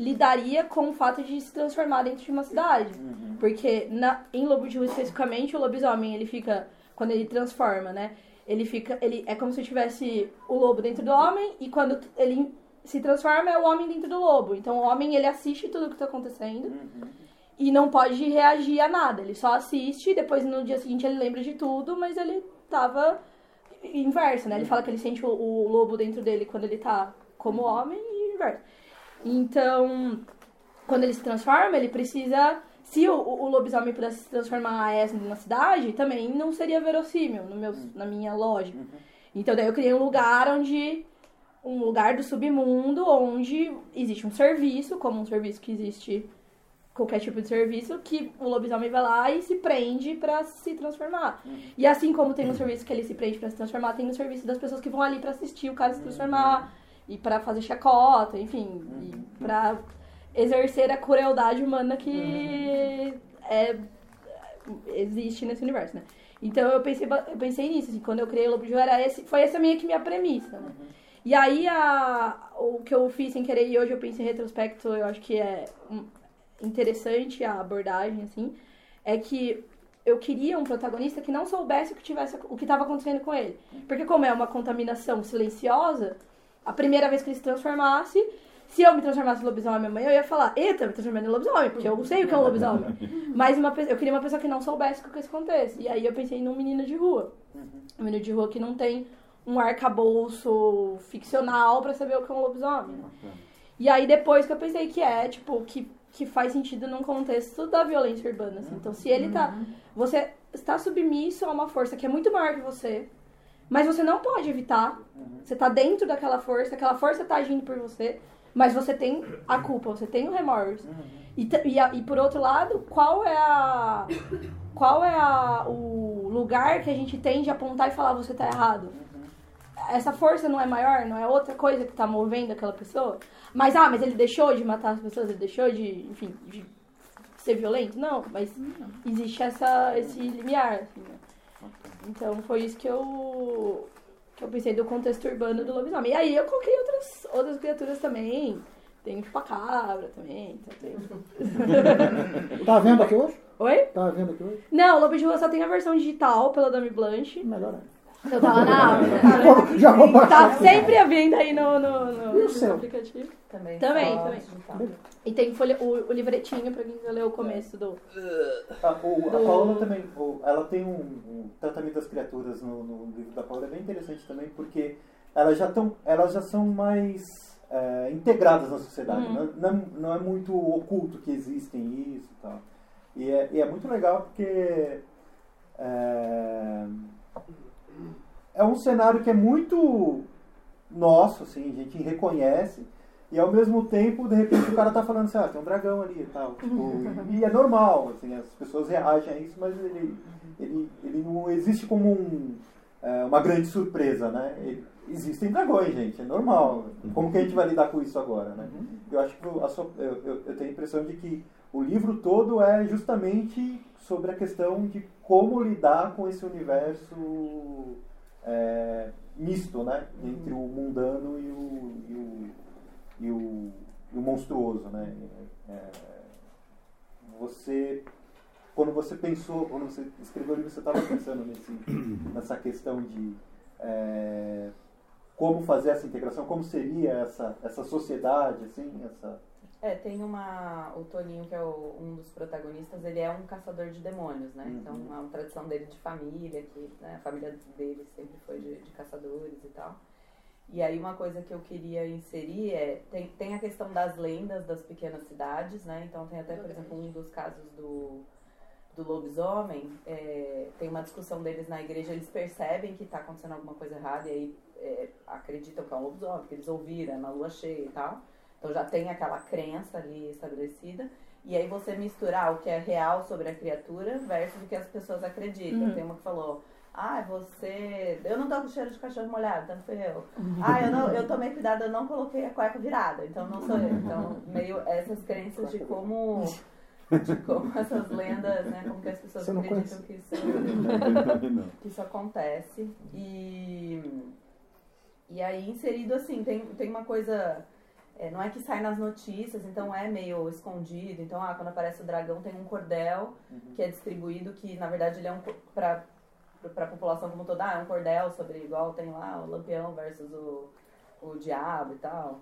lidaria com o fato de se transformar dentro de uma cidade. Porque na, em Lobo de Rua especificamente, o lobisomem, ele fica. Quando ele transforma, né? Ele fica. Ele, é como se tivesse o lobo dentro do homem, e quando ele se transforma, é o homem dentro do lobo. Então o homem ele assiste tudo o que tá acontecendo e não pode reagir a nada. Ele só assiste, depois no dia seguinte ele lembra de tudo, mas ele tava inverso, né? Ele fala que ele sente o, o lobo dentro dele quando ele tá como homem e inverso. Então, quando ele se transforma, ele precisa. Se o, o lobisomem pudesse se transformar a Esme na cidade, também não seria verossímil no meu, na minha lógica. Então daí eu criei um lugar onde. Um lugar do submundo onde existe um serviço, como um serviço que existe qualquer tipo de serviço, que o lobisomem vai lá e se prende pra se transformar. E assim como tem um serviço que ele se prende pra se transformar, tem um serviço das pessoas que vão ali pra assistir o cara se transformar e pra fazer chacota, enfim, e pra exercer a crueldade humana que é, existe nesse universo, né? Então eu pensei, eu pensei nisso, assim, quando eu criei o Lobo de esse, foi essa meio que minha premissa, né? E aí a, o que eu fiz sem querer e hoje eu penso em retrospecto, eu acho que é interessante a abordagem, assim, é que eu queria um protagonista que não soubesse o que tivesse o que estava acontecendo com ele. Porque como é uma contaminação silenciosa, a primeira vez que ele se transformasse, se eu me transformasse em lobisomem amanhã, eu ia falar, eita, me transformando em lobisomem, porque eu sei o que é um lobisomem. Mas uma, eu queria uma pessoa que não soubesse o que isso acontece. E aí eu pensei num menino de rua. Um menino de rua que não tem um arcabouço ficcional pra saber o que é um lobisomem. E aí depois que eu pensei que é, tipo, que, que faz sentido num contexto da violência urbana. assim. Então, se ele tá. Você está submisso a uma força que é muito maior que você, mas você não pode evitar. Você tá dentro daquela força, aquela força tá agindo por você, mas você tem a culpa, você tem o remorso. E, e, e por outro lado, qual é a. Qual é a, o lugar que a gente tem de apontar e falar você tá errado? essa força não é maior, não é outra coisa que tá movendo aquela pessoa? Mas, ah, mas ele deixou de matar as pessoas, ele deixou de, enfim, de ser violento? Não, mas existe essa, esse limiar, assim, né? Então foi isso que eu, que eu pensei do contexto urbano do lobisomem. E aí eu coloquei outras, outras criaturas também. Tem chupacabra também. Então tem... Tá vendo aqui hoje? Oi? Tá vendo aqui hoje? Não, o Lobo de Rua só tem a versão digital pela Dami Blanche. Melhor ainda. Eu tava na. Vou- Já vou baixar Tá sempre à venda aí no, no, no, o no seu? aplicativo. Também. Também, também. digital. E tem folha, o, o livretinho pra quem quiser ler o começo do. Ah, o- a Do- Paola também, o- ela tem um, um tratamento das criaturas no, no livro da Paola, é bem interessante também, porque elas já, tão, elas já são mais é, integradas na sociedade. Uhum. Não, não, não é muito oculto que existem isso e tal. E é, e é muito legal porque é, é um cenário que é muito nosso, assim, a gente reconhece. E ao mesmo tempo, de repente, o cara tá falando assim, ah, tem um dragão ali e tal. Tipo, e é normal, assim, as pessoas reagem a isso, mas ele, ele, ele não existe como um, é, uma grande surpresa, né? Ele- existem dragões, gente, é normal. Como que a gente vai lidar com isso agora, né? Eu acho que a sua- eu, eu, eu tenho a impressão de que o livro todo é justamente sobre a questão de como lidar com esse universo é, misto, né? Entre o mundano e o, e o, e o, e o monstruoso, né? É, você, quando você pensou, quando você escreveu o livro, você estava pensando nesse, nessa questão de é, como fazer essa integração, como seria essa, essa sociedade, assim, essa... É, tem uma. O Toninho, que é o- um dos protagonistas, ele é um caçador de demônios, né? Uhum. Então é uma tradição dele de família, que né, a família dele sempre foi de, de caçadores e tal. E aí uma coisa que eu queria inserir é, tem, tem a questão das lendas das pequenas cidades, né? Então tem até, por exemplo, um dos casos do, do lobisomem, é, tem uma discussão deles na igreja, eles percebem que está acontecendo alguma coisa errada e aí é, acreditam que é um lobisomem, porque eles ouviram é na lua cheia e tal. Então já tem aquela crença ali estabelecida. E aí você misturar o que é real sobre a criatura versus o que as pessoas acreditam. Uhum. Tem uma que falou, ah, você. Eu não tô com cheiro de cachorro molhado, então fui eu. Ah, eu, não, eu tomei cuidado, eu não coloquei a cueca virada, então não sou eu. Então, meio essas crenças de como. De como essas lendas, né? Como que as pessoas acreditam que isso, que isso acontece. E. E aí, inserido assim, tem, tem uma coisa. É, não é que sai nas notícias, então é meio escondido. Então, ah, quando aparece o dragão, tem um cordel que é distribuído, que na verdade ele é um. Pra, pra população como toda, ah, é um cordel sobre. Igual tem lá o lampião versus o, o diabo e tal.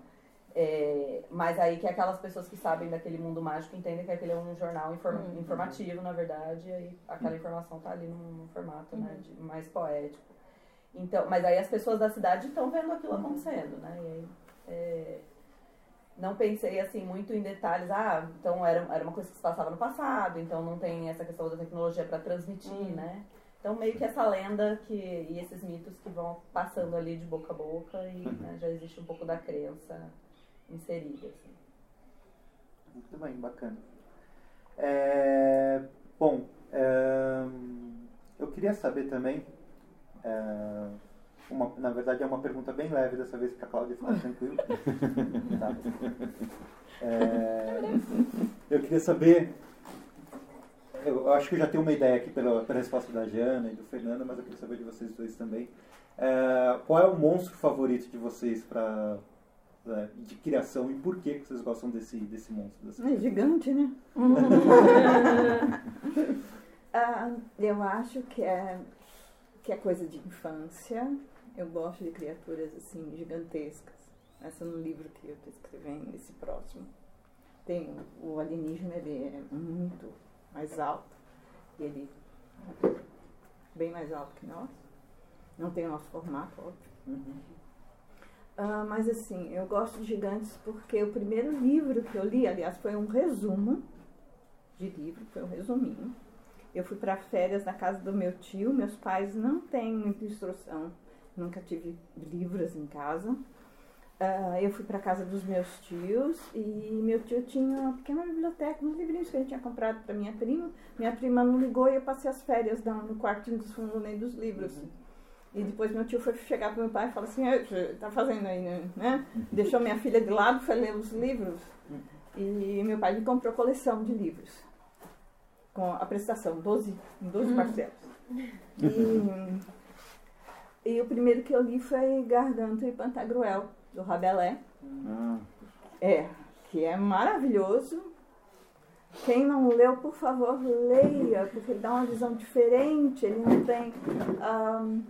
É, mas aí que aquelas pessoas que sabem daquele mundo mágico entendem que aquele é um jornal inform- Uhum. informativo, na verdade, e aí aquela informação tá ali num, num formato né, de- mais poético. Então, mas aí as pessoas da cidade estão vendo aquilo acontecendo, né? E aí, é, não pensei assim muito em detalhes, ah, então era, era uma coisa que se passava no passado, então não tem essa questão da tecnologia para transmitir, né? Então meio que essa lenda que, e esses mitos que vão passando ali de boca a boca e né, já existe um pouco da crença inserida. Assim. Muito bem, bacana. É, bom, é, eu queria saber também, é, uma- na verdade é uma pergunta bem leve dessa vez para a Cláudia ficar tranquila. Tá. É, eu queria saber, eu, acho que eu já tenho uma ideia aqui pela, pela resposta da Jana e do Fernando, mas eu queria saber de vocês dois também. É, qual é o monstro favorito de vocês para de criação e por que que vocês gostam desse, desse monstro? dessa É gigante, né? Ah, eu acho que é, que é coisa de infância. Eu gosto de criaturas assim gigantescas. Essa no livro que eu estou escrevendo, esse próximo. Tem o, alienígena, ele é muito mais alto. Ele é bem mais alto que nós. Não tem o nosso formato, óbvio. Ah, mas assim, eu gosto de gigantes porque o primeiro livro que eu li, aliás, foi um resumo de livro, foi um resuminho. Eu fui para férias na casa do meu tio, meus pais não têm muita instrução, nunca tive livros em casa. Ah, eu fui para casa dos meus tios e meu tio tinha uma pequena biblioteca, uns livrinhos que ele tinha comprado para minha prima. Minha prima não ligou e eu passei as férias no, quartinho dos fundos, meio dos livros. E depois meu tio foi chegar para meu pai e falar assim, "Ei, você tá fazendo aí, né? né? Deixou minha filha de lado, foi ler os livros. E meu pai me comprou coleção de livros. Com a prestação, 12, em 12 parcelas. E, e o primeiro que eu li foi Garganto e Pantagruel, do Rabelais. Ah, É, que é maravilhoso. Quem não leu, por favor, leia, porque ele dá uma visão diferente. Ele não tem. ahn,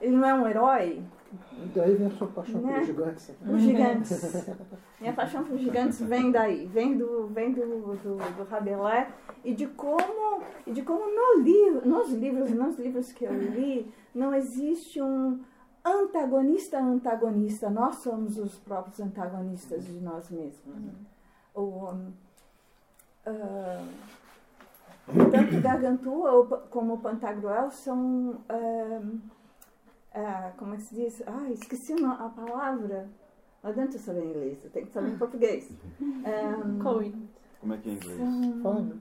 ele não é um herói. Daí vem a sua paixão Né? pelos gigantes. Os gigantes. Minha paixão por gigantes vem daí, vem do, vem do, do, do Rabelais e de como, e de como no livro, nos livros, nos livros que eu li, não existe um antagonista antagonista. Nós somos os próprios antagonistas de nós mesmos. O, ah, tanto Gargantua como Pantagruel são ah, ah, como é que se diz? Ah, esqueci a palavra. Não adianta eu saber inglês, eu tenho que saber em português. Um, Coin. como é que é em inglês? Fala, né?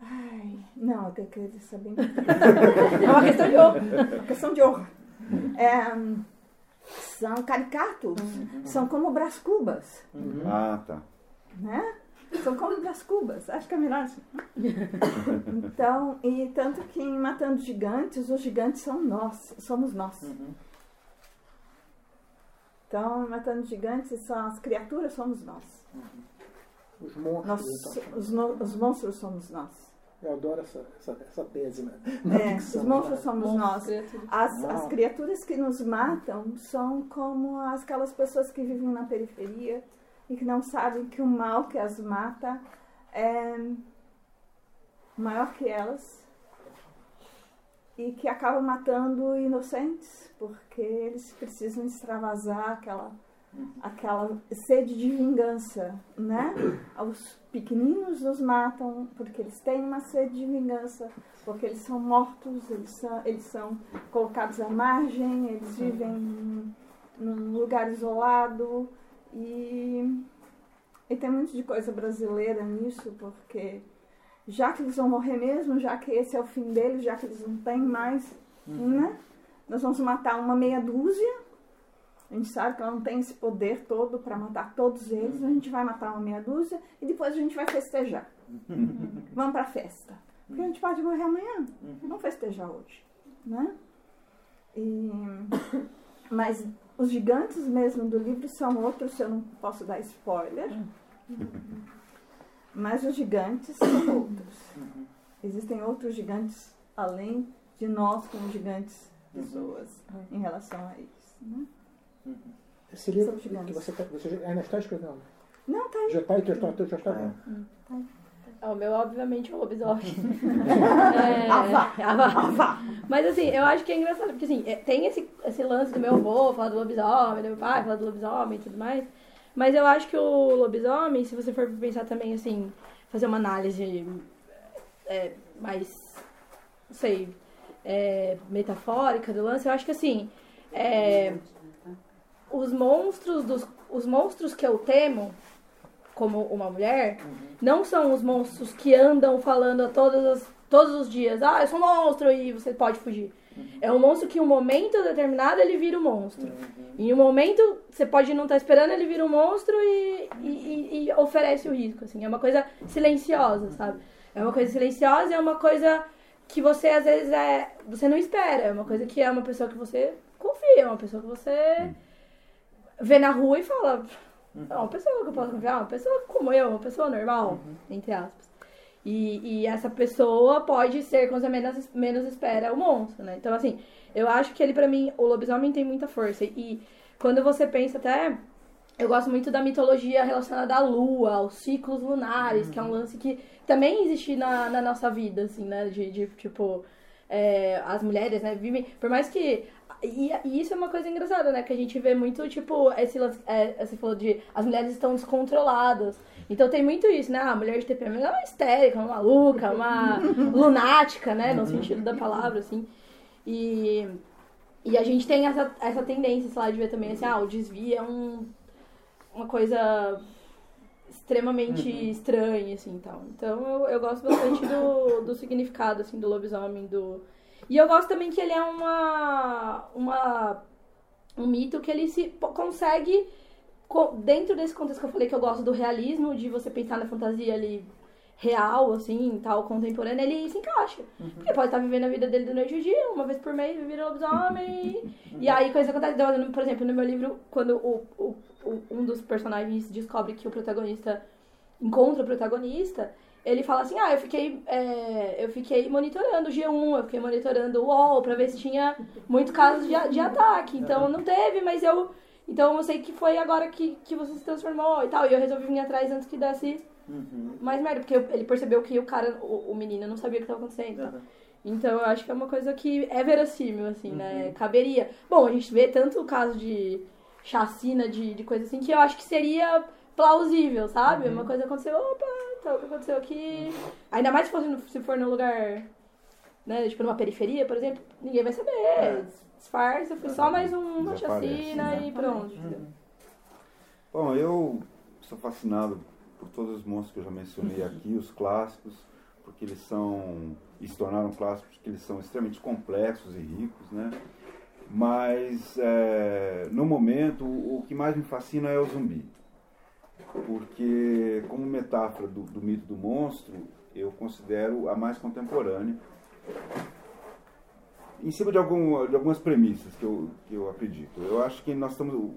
Ai, não, eu tenho que saber em português. É uma questão de honra. Uma questão de honra. É, um, são caricatos, são como brás cubas, Ah, tá. né? São como brás cubas, acho que é melhor assim. Então, e tanto que em Matando Gigantes, os gigantes são nós, somos nós. Então, em Matando Gigantes, são as criaturas somos nós. Os monstros. Nós- então. os, no- os monstros somos nós. Eu adoro essa, essa, essa tese, né? É, ficção, os monstros né? somos nós. Criatura. As, as criaturas que nos matam são como as- aquelas pessoas que vivem na periferia e que não sabem que o mal que as mata é maior que elas e que acaba matando inocentes, porque eles precisam extravasar aquela, aquela sede de vingança, né? Os pequeninos os matam porque eles têm uma sede de vingança, porque eles são mortos, eles são, eles são colocados à margem, eles vivem num, num lugar isolado e, e tem muito de coisa brasileira nisso, porque já que eles vão morrer mesmo, já que esse é o fim deles, já que eles não têm mais, né? Nós vamos matar uma meia dúzia. A gente sabe que ela não tem esse poder todo para matar todos eles. A gente vai matar uma meia dúzia e depois a gente vai festejar. vamos para festa. Porque a gente pode morrer amanhã. Vamos festejar hoje, né? E, mas os gigantes mesmo do livro são outros, eu não posso dar spoiler. Mas os gigantes são outros. Existem outros gigantes além de nós como gigantes pessoas em relação a eles. Né? Esse livro São gigantes. que você, tá- você ainda está escrevendo? Não, tá aí. Já está aí, já está, já está É. Ah, o meu, obviamente, é o lobisomem. é... Avá. Avá. Mas, assim, eu acho que é engraçado, porque, assim, é- tem esse, esse lance do meu avô, falar do lobisomem, do meu pai, falar do lobisomem e tudo mais. Mas eu acho que o lobisomem, se você for pensar também, assim, fazer uma análise é, mais, não sei, é, metafórica do lance, eu acho que, assim, é, os monstros dos os monstros que eu temo como uma mulher não são os monstros que andam falando a todas as, todos os dias ah eu sou um monstro e você pode fugir. É um monstro que em um momento determinado ele vira um monstro. Em um momento você pode não estar esperando ele vira um monstro e, e, e- e oferece o risco assim. É uma coisa silenciosa sabe? É uma coisa silenciosa é uma coisa que você às vezes é você não espera. É uma coisa que é uma pessoa que você confia é uma pessoa que você vê na rua e fala é uma pessoa que eu posso confiar, uma pessoa como eu, uma pessoa normal, entre aspas. E, e essa pessoa pode ser, quando você menos, menos espera, o monstro, né? Então, assim, eu acho que ele, pra mim, o lobisomem tem muita força. E quando você pensa até. Eu gosto muito da mitologia relacionada à lua, aos ciclos lunares, que é um lance que também existe na, na nossa vida, assim, né? De, de tipo, é, as mulheres, né, vivem. Por mais que. E, e isso é uma coisa engraçada, né? Que a gente vê muito, tipo, esse lance. É, você falou de. As mulheres estão descontroladas. Então tem muito isso, né? A mulher de TPM é uma histérica, uma maluca, uma lunática, né? No sentido da palavra, assim. E. E a gente tem essa, essa tendência, sei lá, de ver também assim, ah, o desvio é um, uma coisa extremamente estranha, assim, tal. Então eu, eu gosto bastante do, do significado, assim, do lobisomem, do... E eu gosto também que ele é uma... uma um mito que ele se consegue co- dentro desse contexto que eu falei que eu gosto do realismo, de você pensar na fantasia ali real, assim, tal, contemporânea, ele se encaixa. Porque pode estar vivendo a vida dele do noite ao dia, uma vez por mês, vira lobisomem. e aí coisa acontece. Então, Por exemplo, no meu livro, quando o, o, o- um dos personagens descobre que o protagonista encontra o protagonista, ele fala assim, ah, eu fiquei, é, eu fiquei monitorando o G1, eu fiquei monitorando o UOL pra ver se tinha muito casos de, de ataque. Então não teve, mas eu. Então eu sei que foi agora que, que você se transformou e tal. E eu resolvi vir atrás antes que desse mais merda, porque ele percebeu que o cara, o, o menino, não sabia o que estava acontecendo. tal. Então eu acho que é uma coisa que é verossímil, assim, né? Caberia. Bom, a gente vê tanto o caso de chacina, de, de coisa assim, que eu acho que seria plausível, sabe? Uma coisa aconteceu, opa, então o que aconteceu aqui. Ainda mais se, fosse no- se for num lugar, né? Tipo numa periferia, por exemplo, ninguém vai saber. Disfarça, foi só mais um- uma chacina né? e pronto. entendeu? Bom, eu sou fascinado por todos os monstros que eu já mencionei aqui, os clássicos, porque eles são, e se tornaram clássicos porque eles são extremamente complexos e ricos, né? Mas, é, no momento, o que mais me fascina é o zumbi. Porque, como metáfora do, do mito do monstro, eu considero a mais contemporânea, em cima de, algum, de algumas premissas que eu, que eu acredito. Eu acho que nós estamos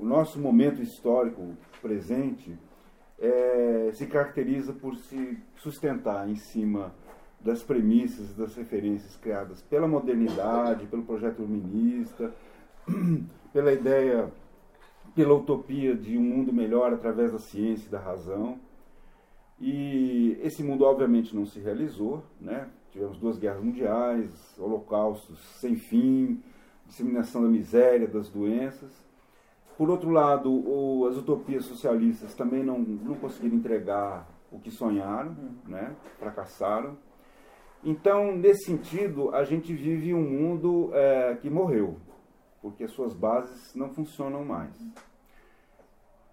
o nosso momento histórico presente é, se caracteriza por se sustentar em cima das premissas, das referências criadas pela modernidade, pelo projeto iluminista, pela ideia, pela utopia de um mundo melhor através da ciência e da razão. E esse mundo, obviamente, não se realizou, né? tivemos duas guerras mundiais, holocaustos sem fim, disseminação da miséria, das doenças. Por outro lado, o, as utopias socialistas também não, não conseguiram entregar o que sonharam, né? fracassaram. Então, nesse sentido, a gente vive um mundo é, que morreu, porque as suas bases não funcionam mais.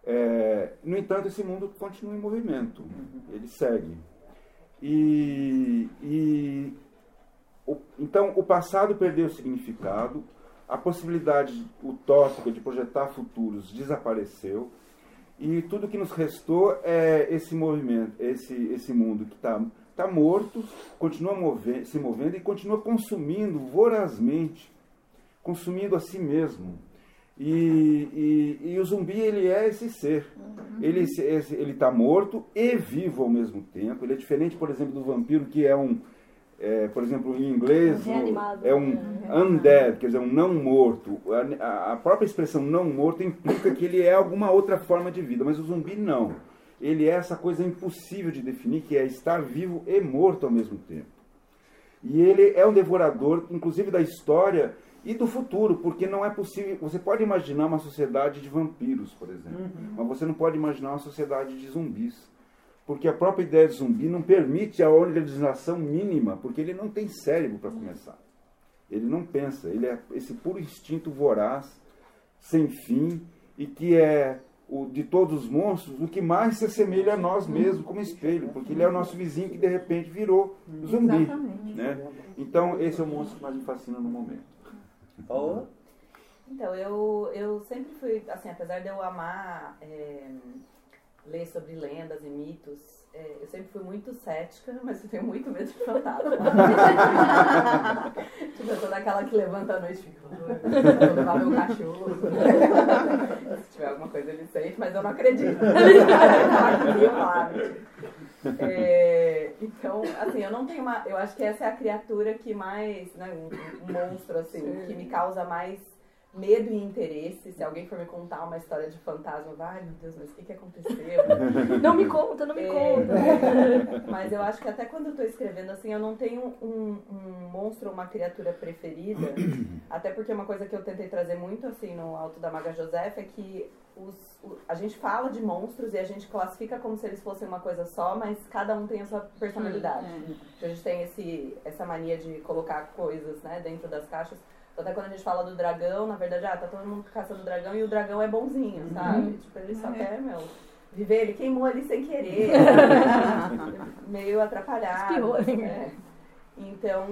É, no entanto, esse mundo continua em movimento, ele segue. E, e o, então, o passado perdeu significado, a possibilidade utópica de projetar futuros desapareceu, e tudo que nos restou é esse movimento, esse, esse mundo que está tá morto, continua se movendo e continua consumindo vorazmente, consumindo a si mesmo. E, e, e, o zumbi ele é esse ser. Ele ele está morto e vivo ao mesmo tempo. Ele é diferente, por exemplo, do vampiro que é um, é, por exemplo, em inglês é um undead, quer dizer, um não morto. A, a própria expressão não morto implica que ele é alguma outra forma de vida, mas o zumbi não. Ele é essa coisa impossível de definir, que é estar vivo e morto ao mesmo tempo. E ele é um devorador, inclusive da história e do futuro, porque não é possível. Você pode imaginar uma sociedade de vampiros, por exemplo, uhum. mas você não pode imaginar uma sociedade de zumbis. Porque a própria ideia de zumbi não permite a organização mínima, porque ele não tem cérebro para começar. Ele não pensa, ele é esse puro instinto voraz, sem fim, e que é o, de todos os monstros o que mais se assemelha a nós mesmos como espelho, porque ele é o nosso vizinho que de repente virou zumbi. Né? Então, esse é o monstro que mais me fascina no momento. Paola? Então, eu, eu sempre fui, assim, apesar de eu amar é, ler sobre lendas e mitos, é, eu sempre fui muito cética, mas eu tenho muito medo de fantasma. tipo, eu sou daquela que levanta a noite e fica, vou levar meu cachorro. Se tiver alguma coisa ele sente, mas eu não acredito. é, então, assim, eu não tenho uma. Eu acho que essa é a criatura que mais. Né, um, um monstro, assim, Sim. que me causa mais medo e interesse. Se alguém for me contar uma história de fantasma, vai, meu Deus, mas o que, que aconteceu? não me conta, não me é, conta. mas eu acho que até quando eu tô escrevendo assim, eu não tenho um, um monstro ou uma criatura preferida. até porque uma coisa que eu tentei trazer muito assim no Alto da Maga Josefa é que os, o, a gente fala de monstros e a gente classifica como se eles fossem uma coisa só, mas cada um tem a sua personalidade. É. A gente tem esse, essa mania de colocar coisas né, dentro das caixas. Até quando a gente fala do dragão, na verdade, ah, tá todo mundo caçando dragão e o dragão é bonzinho, uhum. sabe? Uhum. Tipo, ele só é. quer, meu, viver, ele queimou ali sem querer. meio atrapalhado. Né? Então,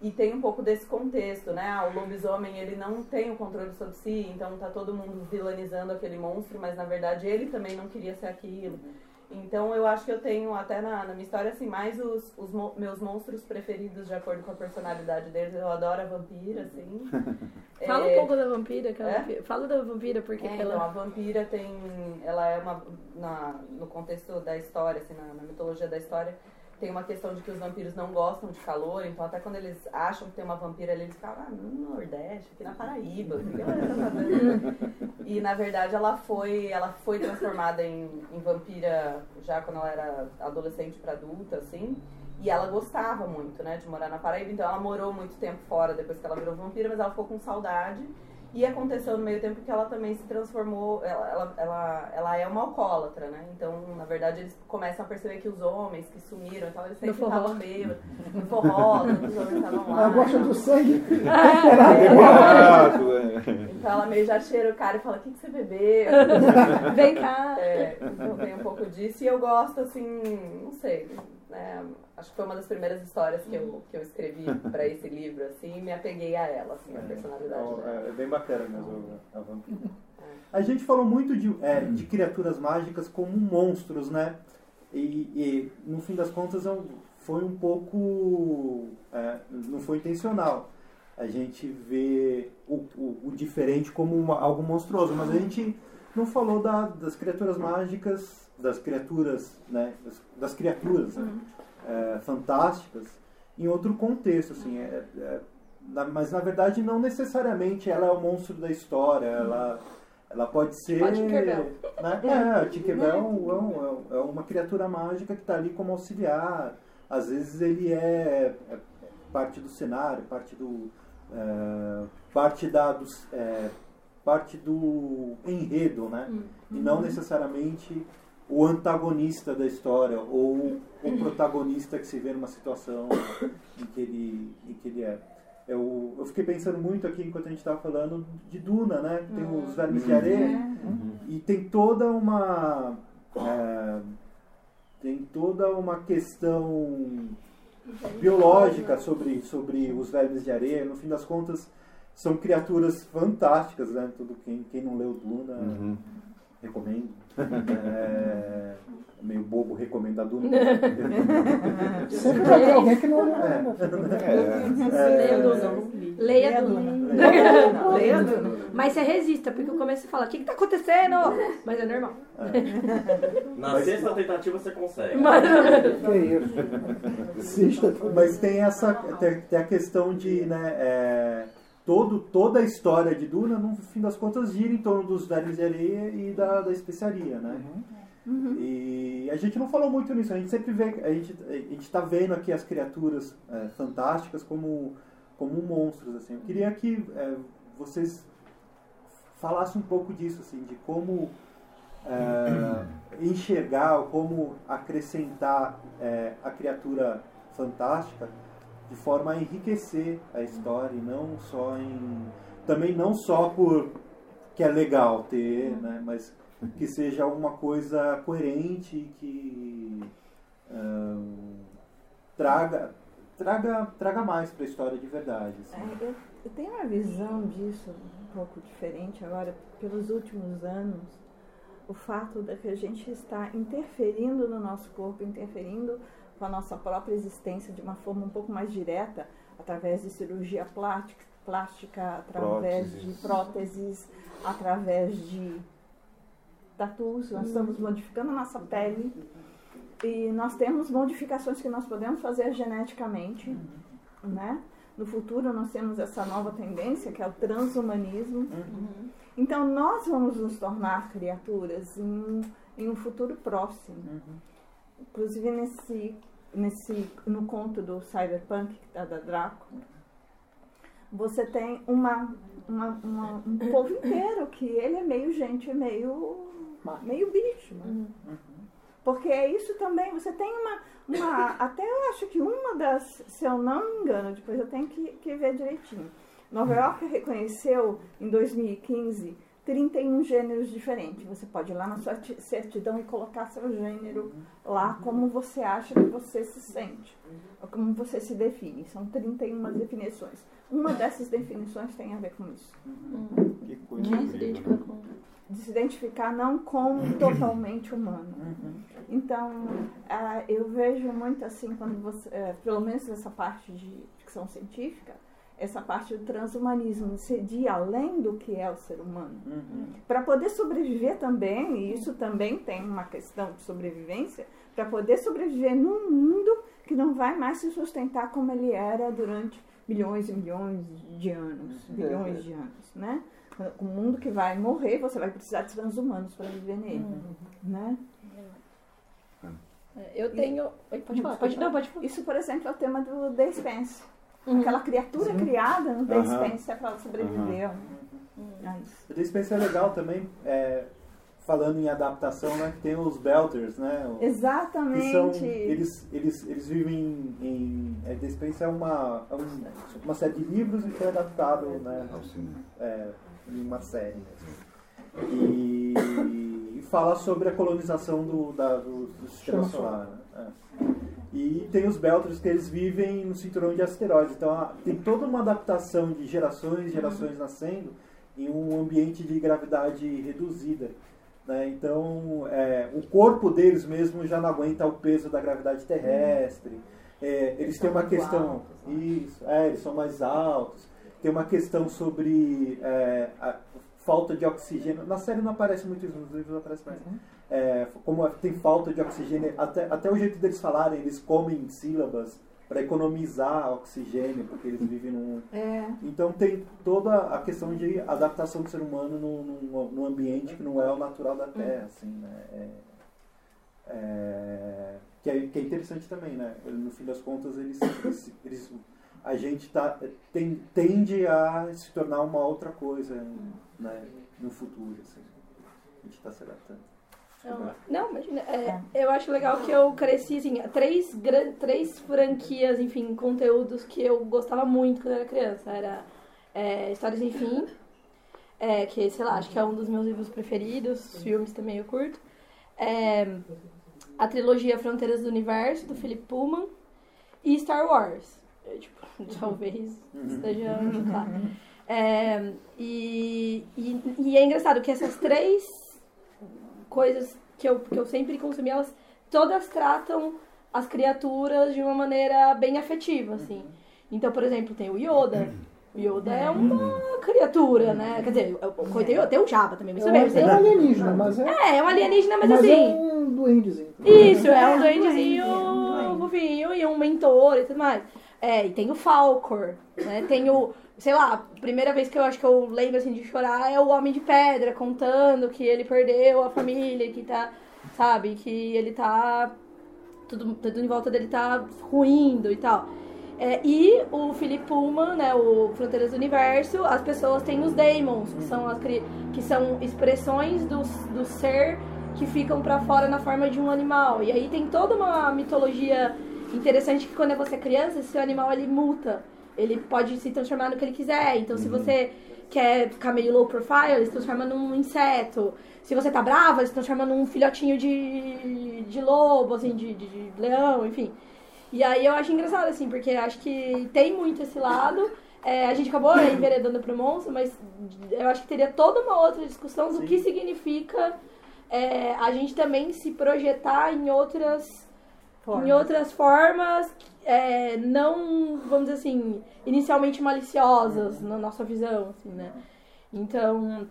e tem um pouco desse contexto, né? Ah, o lobisomem, ele não tem o controle sobre si, então tá todo mundo vilanizando aquele monstro, mas na verdade ele também não queria ser aquilo. Então eu acho que eu tenho até na, na minha história assim mais os, os mo meus monstros preferidos de acordo com a personalidade deles. Eu adoro a vampira, assim. Fala é... um pouco da vampira, que é? Fala da vampira porque é, ela... então a vampira tem, ela é uma na, no contexto da história, assim, na, na mitologia da história, tem uma questão de que os vampiros não gostam de calor, então até quando eles acham que tem uma vampira ali, eles falam, ah, no Nordeste, aqui na Paraíba, que ela tá e na verdade ela foi, ela foi transformada em, em vampira já quando ela era adolescente para adulta, assim. E ela gostava muito, né, de morar na Paraíba, então ela morou muito tempo fora depois que ela virou vampira, mas ela ficou com saudade. E aconteceu no meio tempo que ela também se transformou, ela, ela, ela, ela é uma alcoólatra, né? Então, na verdade, eles começam a perceber que os homens que sumiram, então eles sempre estavam meio no forró, os homens estavam lá. Ela gosta do sangue. É, então ela meio já cheira o cara e fala, o que, que você bebeu? Vem cá. É, então tem um pouco disso. E eu gosto, assim, não sei, né? Acho que foi uma das primeiras histórias que eu, que eu escrevi para esse livro, assim, e me apeguei a ela, assim, a é. personalidade então, dela. É, é bem bacana mesmo a vampira. É. A gente falou muito de, é, de criaturas mágicas como monstros, né? E, e no fim das contas foi um pouco. É, não foi intencional. A gente vê o, o, o diferente como uma, algo monstruoso, mas a gente não falou da, das criaturas mágicas, das criaturas, né? Das, das criaturas, né? Uhum é, fantásticas em outro contexto, assim, é, é, na, mas na verdade não necessariamente ela é o monstro da história, ela, ela pode ser... Tipo Tinkerbell. Né? É, a Tinkerbell é, um, é, um, é uma criatura mágica que está ali como auxiliar, às vezes ele é, é parte do cenário, parte do é, parte da dos, é, parte do enredo, né? E não necessariamente o antagonista da história ou o protagonista que se vê numa situação em que ele, em que ele é. Eu, eu fiquei pensando muito aqui enquanto a gente estava falando de Duna, né? Tem os vermes de areia e tem toda uma é, tem toda uma questão biológica sobre, sobre os vermes de areia. No fim das contas, são criaturas fantásticas, né? Tudo quem, quem não leu Duna, Uhum. recomendo. É, meio bobo Duna. Sempre vai ter alguém que não leu É. ainda. É, Leia Duna. Leia Leia Duna. Duna. Leia Duna. Mas você resista, porque eu começo a falar, o que que tá acontecendo? Mas é normal. Na sexta tentativa você consegue. Que isso. Assista. Mas tem essa tem, tem a questão de né, é, todo, toda a história de Duna, no fim das contas, gira em torno dos vermes de areia e da, da especiaria, né? E a gente não falou muito nisso, a gente sempre vê, a gente a gente está vendo aqui as criaturas é, fantásticas como como monstros assim. Eu queria que é, vocês falassem um pouco disso assim, de como é, enxergar, como acrescentar é, a criatura fantástica de forma a enriquecer a história e não só em também não só por que é legal ter, né, mas que seja uma coisa coerente e que ahn, traga traga traga mais para a história de verdade. assim. É, eu, eu tenho uma visão disso um pouco diferente agora, pelos últimos anos, o fato de que a gente está interferindo no nosso corpo, interferindo com a nossa própria existência de uma forma um pouco mais direta, através de cirurgia plástica, plástica através Próteses. de próteses, através de tatus, nós estamos modificando a nossa pele e nós temos modificações que nós podemos fazer geneticamente, né? No futuro nós temos essa nova tendência que é o transhumanismo. Então nós vamos nos tornar criaturas em, em um futuro próximo. Inclusive nesse, nesse no conto do Cyberpunk que tá da Draco, você tem uma, uma, uma- um povo inteiro que ele é meio gente, meio meio bicho. né? Porque é isso também, você tem uma, uma. Até eu acho que uma das. Se eu não me engano, depois eu tenho que, que ver direitinho. Nova York reconheceu em 2015 31 gêneros diferentes. Você pode ir lá na sua ti- certidão e colocar seu gênero lá como você acha que você se sente, ou como você se define. São 31 definições. Uma dessas definições tem a ver com isso Que coisa se incrível. identifica com... de se identificar não como totalmente humano. Então, ah, eu vejo muito assim, quando você, eh, pelo menos essa parte de ficção científica, essa parte do transhumanismo, de de além do que é o ser humano. Para poder sobreviver também, e isso também tem uma questão de sobrevivência, para poder sobreviver num mundo que não vai mais se sustentar como ele era durante milhões e milhões de anos, bilhões de anos, né? Um mundo que vai morrer, você vai precisar de transhumanos para viver nele, né? É, Eu tenho... Oi, pode falar, pode, não, pode falar. Isso, por exemplo, é o tema do The Spence. Aquela criatura criada no The é para sobreviver. a isso. O The Space é legal também, é, falando em adaptação, né? que Tem os Belters, né? Exatamente. Que são, eles, eles, eles vivem em. É, The Space é uma, é um- uma série de livros e foi adaptado né, Ao cinema. é, em uma série mesmo. E, e fala sobre a colonização do, da, do, do sistema Sistema solar. né? É. E tem os Belters que eles vivem no cinturão de asteroides. Então tem toda uma adaptação de gerações e gerações nascendo em um ambiente de gravidade reduzida. né? Então é, o corpo deles mesmo já não aguenta o peso da gravidade terrestre. É, eles têm uma questão. altos, né? Isso, é, eles são mais altos. Tem uma questão sobre é, a falta de oxigênio. Na série não aparece muito isso, nos livros aparece mais. É, como tem falta de oxigênio, até, até o jeito deles falarem, eles comem sílabas para economizar oxigênio, porque eles vivem num. É, Então tem toda a questão de adaptação do ser humano num, ambiente que não é o natural da Terra, assim, né? É, é, que que, é, que é interessante também, né? No fim das contas, eles, eles, eles- a gente tá, tem, tende a se tornar uma outra coisa né, no futuro. Assim. A gente está se adaptando. Não, não, imagina. é, eu acho legal que eu cresci, assim, três, gran- três franquias, enfim, conteúdos que eu gostava muito quando eu era criança. Era é, Histórias Sem Fim, é, que, sei lá, acho que é um dos meus livros preferidos, os filmes também eu curto. É, a trilogia Fronteiras do Universo, do Philip Pullman, e Star Wars. Eu, tipo, talvez esteja. É, e, e, e é engraçado que essas três coisas que eu, que eu sempre consumi, elas todas tratam as criaturas de uma maneira bem afetiva, assim. Então, por exemplo, tem o Yoda. O Yoda é uma criatura, né? Quer dizer, eu- tem, tem o Jabba também, mas É também. um, é um alienígena, mas é, É, é um alienígena, mas, mas assim. é um duendezinho. Isso, é um É, um duendezinho duende. fofinho e um mentor e tudo mais. É, e tem o Falcor, né? Tem o, sei lá, primeira vez que eu acho que eu lembro assim de chorar é o Homem de Pedra contando que ele perdeu a família, que tá, sabe, que ele tá tudo, tudo em volta dele tá ruindo e tal. É, e o Philip Pullman, né, o Fronteiras do Universo, as pessoas têm os Daemons, que são, as, que são expressões do, do ser que ficam pra fora na forma de um animal. E aí tem toda uma mitologia interessante que quando você é criança, esse animal ele muta. Ele pode se transformar no que ele quiser. Então se você quer ficar meio low profile, ele se transforma num inseto. Se você tá brava, ele se transforma num filhotinho de, de lobo, assim, de, de, de leão, enfim. E aí eu acho engraçado, assim, porque acho que tem muito esse lado. É, a gente acabou né, enveredando pro monstro, mas eu acho que teria toda uma outra discussão do que significa é, a gente também se projetar em outras em outras formas é, não, vamos dizer assim, inicialmente maliciosas na nossa visão, assim, né? Então,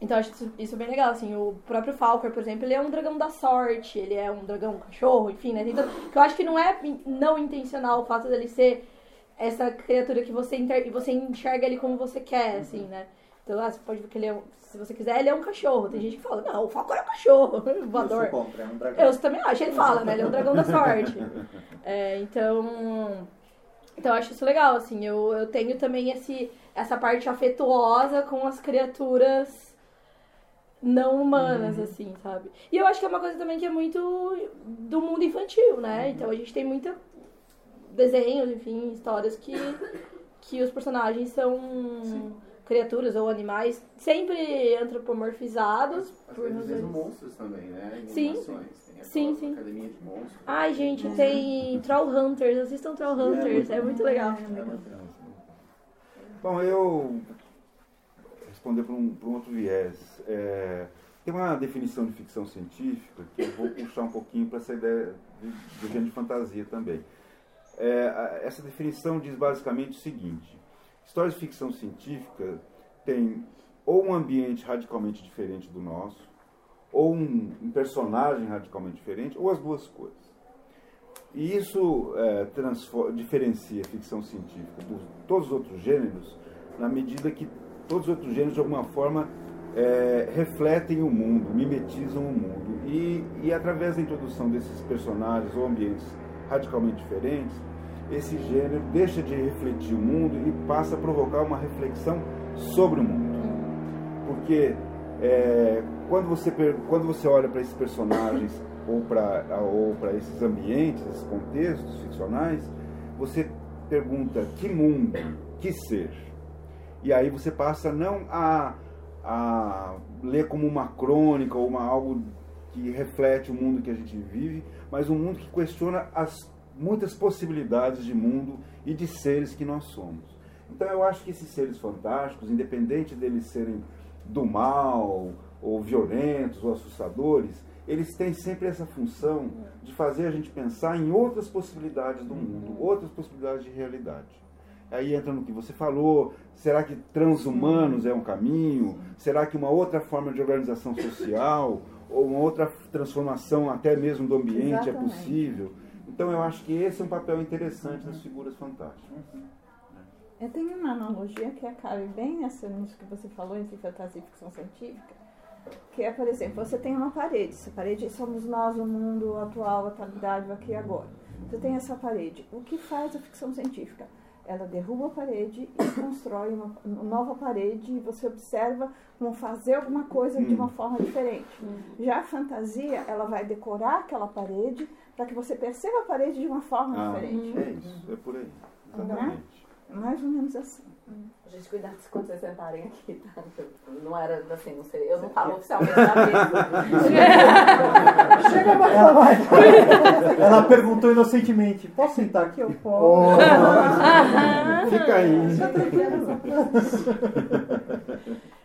então acho isso, isso bem legal, assim, o próprio Falcor, por exemplo, ele é um dragão da sorte, ele é um dragão cachorro, enfim, né? Então, eu acho que não é não intencional o fato dele ser essa criatura que você, inter, você enxerga ele como você quer, assim, né? Então, ah, você pode ver que ele é se você quiser, ele é um cachorro. Tem gente que fala, não, o Falcor é um cachorro, voador. É um dragão. Eu também acho, ele fala, né? Ele é um dragão da sorte. É, então. Então eu acho isso legal, assim. Eu, eu tenho também esse, essa parte afetuosa com as criaturas não humanas, assim, sabe? E eu acho que é uma coisa também que é muito do mundo infantil, né? Então a gente tem muita desenhos, enfim, histórias que, que os personagens são criaturas ou animais sempre antropomorfizados por Às vezes razões. monstros também, né? Sim. Sim, sim. Academia de monstros. Ai, gente, tem Troll Hunters. Assistam Troll Hunters. É muito legal. Bom, eu responder por um, por um outro viés. É, tem uma definição de ficção científica que eu vou puxar um pouquinho para essa ideia de, de gênero de fantasia também. É, a- essa definição diz basicamente o seguinte: histórias de ficção científica têm ou um ambiente radicalmente diferente do nosso, ou um, um personagem radicalmente diferente, ou as duas coisas. E isso é, diferencia a ficção científica de todos os outros gêneros, na medida que todos os outros gêneros, de alguma forma, é, refletem o mundo, mimetizam o mundo. E, e através da introdução desses personagens ou ambientes radicalmente diferentes, esse gênero deixa de refletir o mundo e passa a provocar uma reflexão sobre o mundo. Porque é, quando, você, quando você olha para esses personagens ou para ou esses ambientes, esses contextos ficcionais, você pergunta que mundo, que ser. E aí você passa não a, a ler como uma crônica ou uma, algo que reflete o mundo que a gente vive, mas um mundo que questiona as muitas possibilidades de mundo e de seres que nós somos. Então eu acho que esses seres fantásticos, independente deles serem do mal, ou violentos, ou assustadores, eles têm sempre essa função de fazer a gente pensar em outras possibilidades do mundo, outras possibilidades de realidade. Aí entra no que você falou, será que transhumanos é um caminho? Será que uma outra forma de organização social, ou uma outra transformação até mesmo do ambiente é Exatamente. possível? Então eu acho que esse é um papel interessante das figuras fantásticas. Eu tenho uma analogia que cabe bem nessa, nisso que você falou, entre fantasia e ficção científica, Que é, por exemplo, você tem uma parede. Essa parede somos nós, o mundo atual, a atualidade, aqui e agora. Você tem essa parede. O que faz a ficção científica? Ela derruba a parede e constrói uma nova parede e você observa como fazer alguma coisa de uma forma diferente. Já a fantasia, ela vai decorar aquela parede para que você perceba a parede de uma forma Ah, diferente. é isso, é por aí. É? Exatamente. Mais ou menos assim. Gente, cuidado quando vocês sentarem aqui, tá? Não era assim, não sei. Eu não tava oficialmente na mesa. Chega mais pra baixo. Ela perguntou inocentemente: Posso sentar aqui? Eu posso. Fica aí.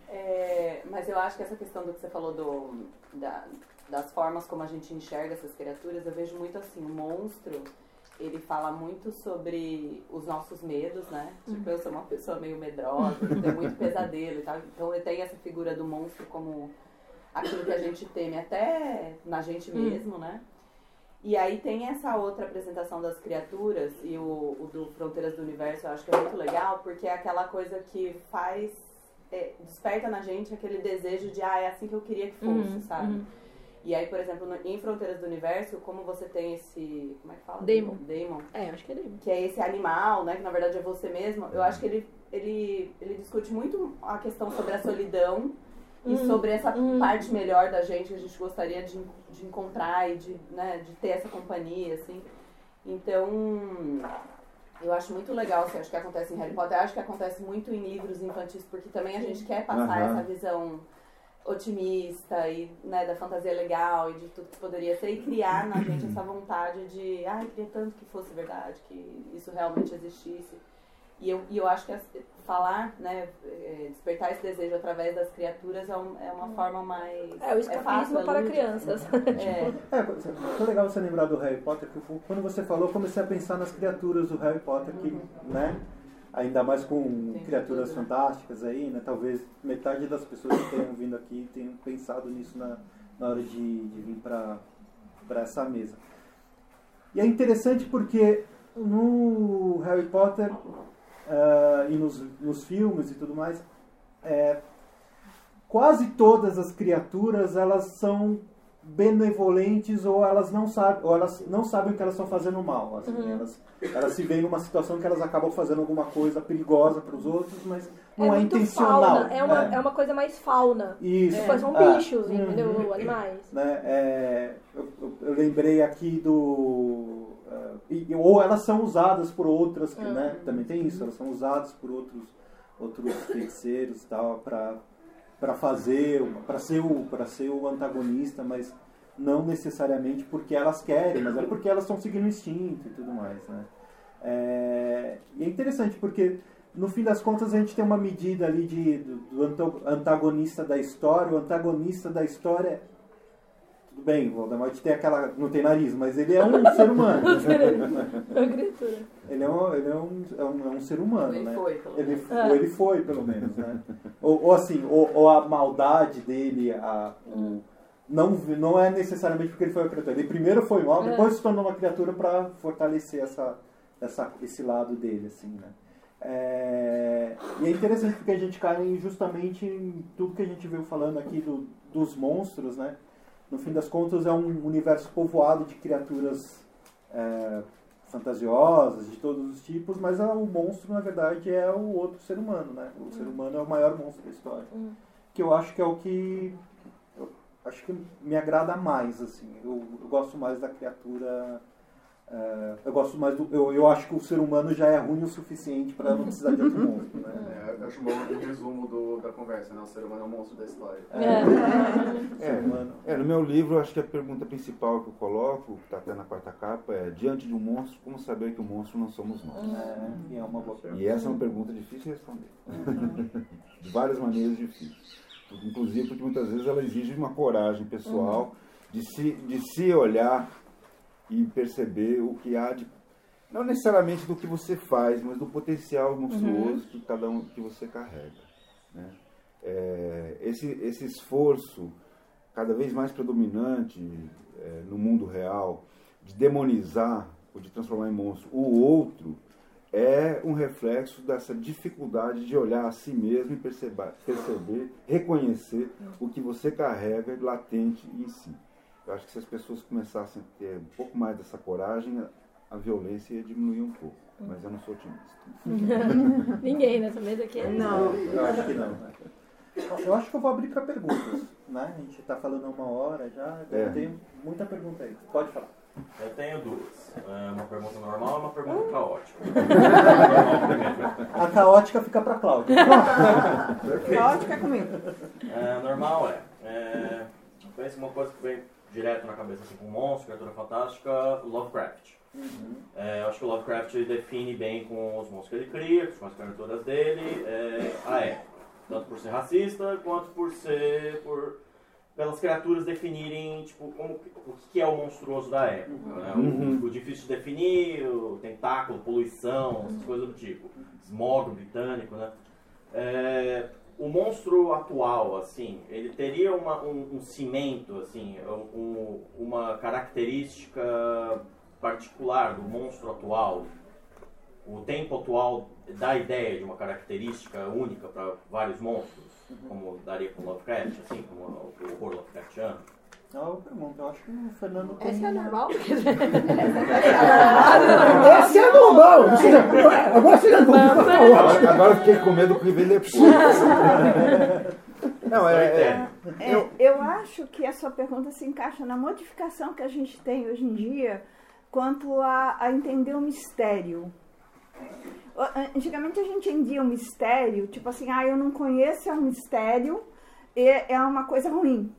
É, mas eu acho que essa questão do que você falou do, da- das formas como a gente enxerga essas criaturas, eu vejo muito assim, o monstro, ele fala muito sobre os nossos medos, né? Tipo, eu sou uma pessoa meio medrosa, tenho muito pesadelo e tal. Então ele tem essa figura do monstro como aquilo que a gente teme até na gente mesmo, né? E aí tem essa outra apresentação das criaturas e o, o do Fronteiras do Universo, eu acho que é muito legal, porque é aquela coisa que faz, é, desperta na gente aquele desejo de, ah, é assim que eu queria que fosse, Uhum, sabe? uhum. E aí, por exemplo, no- em Fronteiras do Universo, como você tem esse, como é que fala? Daemon. Daemon. É, acho que é Daemon. Que é esse animal, né, que na verdade é você mesmo, eu acho que ele, ele, ele discute muito a questão sobre a solidão e Hum, sobre essa hum. parte melhor da gente que a gente gostaria de, de encontrar e de, né, de ter essa companhia, assim. Então, eu acho muito legal, assim, acho que acontece em Harry Potter, acho que acontece muito em livros infantis, porque também a gente quer passar Aham. essa visão otimista e né, da fantasia legal e de tudo que poderia ser e criar na gente essa vontade de ai, queria tanto que fosse verdade, que isso realmente existisse. E eu, e eu acho que as- falar, né, é, despertar esse desejo através das criaturas é, um- é uma forma mais. É o escapismo fácil, é para crianças. É, É, foi legal você lembrar do Harry Potter, que eu- quando você falou, eu comecei a pensar nas criaturas do Harry Potter, que, né? Ainda mais com Tem criaturas tudo, né? fantásticas aí, né? Talvez metade das pessoas que tenham vindo aqui tenham pensado nisso na, na hora de, de vir para essa mesa. E é interessante porque no Harry Potter ah, e nos, nos filmes e tudo mais, é, quase todas as criaturas elas são benevolentes ou elas não sabem ou elas não sabem que elas estão fazendo mal assim, Uhum. elas, elas se veem numa situação que elas acabam fazendo alguma coisa perigosa para os outros mas não é, muito intencional fauna. É uma, né? é uma coisa mais fauna. isso Tipo, são Ah, bichos, uhum. entendeu? Animais. né? É, eu, eu- lembrei aqui do. e- ou elas são usadas por outras, que, né? Também tem isso, elas são usadas por outros, outros feiticeiros e tal, para para fazer, para ser, o- pra ser o antagonista, mas não necessariamente porque elas querem, mas é porque elas estão seguindo o instinto e tudo mais, né? É, e é interessante porque no fim das contas a gente tem uma medida ali de, do, do anta- antagonista da história. O antagonista da história. Tudo bem, o Voldemort tem aquela. não tem nariz, mas ele é um ser humano. É uma criatura. Ele é um, ele é um, é um, é um ser humano, Ele né? foi, pelo Ele, menos. ou ele foi, pelo menos, né? ou, ou assim, ou, ou a maldade dele, a, o- não, não é necessariamente porque ele foi uma criatura. Ele primeiro foi mal, É. depois se tornou uma criatura para fortalecer essa, essa, esse lado dele, assim, né? É, e é interessante porque a gente cai justamente em tudo que a gente veio falando aqui do, dos monstros, né? No fim das contas é um universo povoado de criaturas é, fantasiosas, de todos os tipos, mas o monstro, na verdade, é o outro ser humano, né? O ser humano é o maior monstro da história. Hum. Que eu acho que é o que... acho que me agrada mais, assim. Eu, eu gosto mais da criatura... é, eu gosto mais do... Eu, eu acho que o ser humano já é ruim o suficiente para não precisar de outro monstro, né? É, eu acho bom o resumo do, da conversa, né? O ser humano é o monstro da história. É. É. É, no meu livro, acho que a pergunta principal que eu coloco, que está até na quarta capa, é: diante de um monstro, como saber que o monstro não somos nós? É, e é uma boa pergunta. E essa é uma pergunta difícil de responder. de várias maneiras difíceis. Inclusive porque muitas vezes ela exige uma coragem pessoal de, se, de se olhar e perceber o que há de. Não necessariamente do que você faz, mas do potencial monstruoso que cada um que você carrega. né? É, esse, esse esforço cada vez mais predominante é, no mundo real de demonizar ou de transformar em monstro o outro é um reflexo dessa dificuldade de olhar a si mesmo e perceber, perceber reconhecer o que você carrega latente em si. Eu acho que se as pessoas começassem a ter um pouco mais dessa coragem, a violência ia diminuir um pouco. Mas eu não sou otimista. Ninguém nessa mesa aqui é. Não. Eu acho que não. Eu acho que eu vou abrir para perguntas. Né? A gente está falando há uma hora já, É. eu tenho muita pergunta aí. Pode falar. Eu tenho duas. É, Uma pergunta normal e uma pergunta caótica. Normal primeiro. A caótica fica para Cláudia. Caótica é comigo. É, normal é. é pensa uma coisa que vem direto na cabeça assim, com monstro, criatura fantástica, Lovecraft. É, eu acho que o Lovecraft ele define bem com os monstros que ele cria, com as criaturas dele, é, a época. Tanto por ser racista, quanto por ser. Por, pelas criaturas definirem tipo, como, o que é o monstruoso da época. Né? O, o difícil de definir, o tentáculo, poluição, essas coisas do tipo. Smog britânico, né? É, o monstro atual, assim, ele teria uma, um, um cimento, assim, um- uma característica particular do monstro atual, o tempo atual dá ideia de uma característica única para vários monstros, como daria com Lovecraft, assim, como o horror Lovecraftiano. É pergunta. Eu acho que o Fernando tem... Essa é normal? Esse é normal. Agora você já falar. Agora, agora eu fiquei com medo do que vem depois. Não, é, é, É, eu acho que a sua pergunta se encaixa na modificação que a gente tem hoje em dia quanto a, a entender o mistério. O- Antigamente a gente entendia o mistério, tipo assim, ah, eu não conheço, é um mistério, e é uma coisa ruim.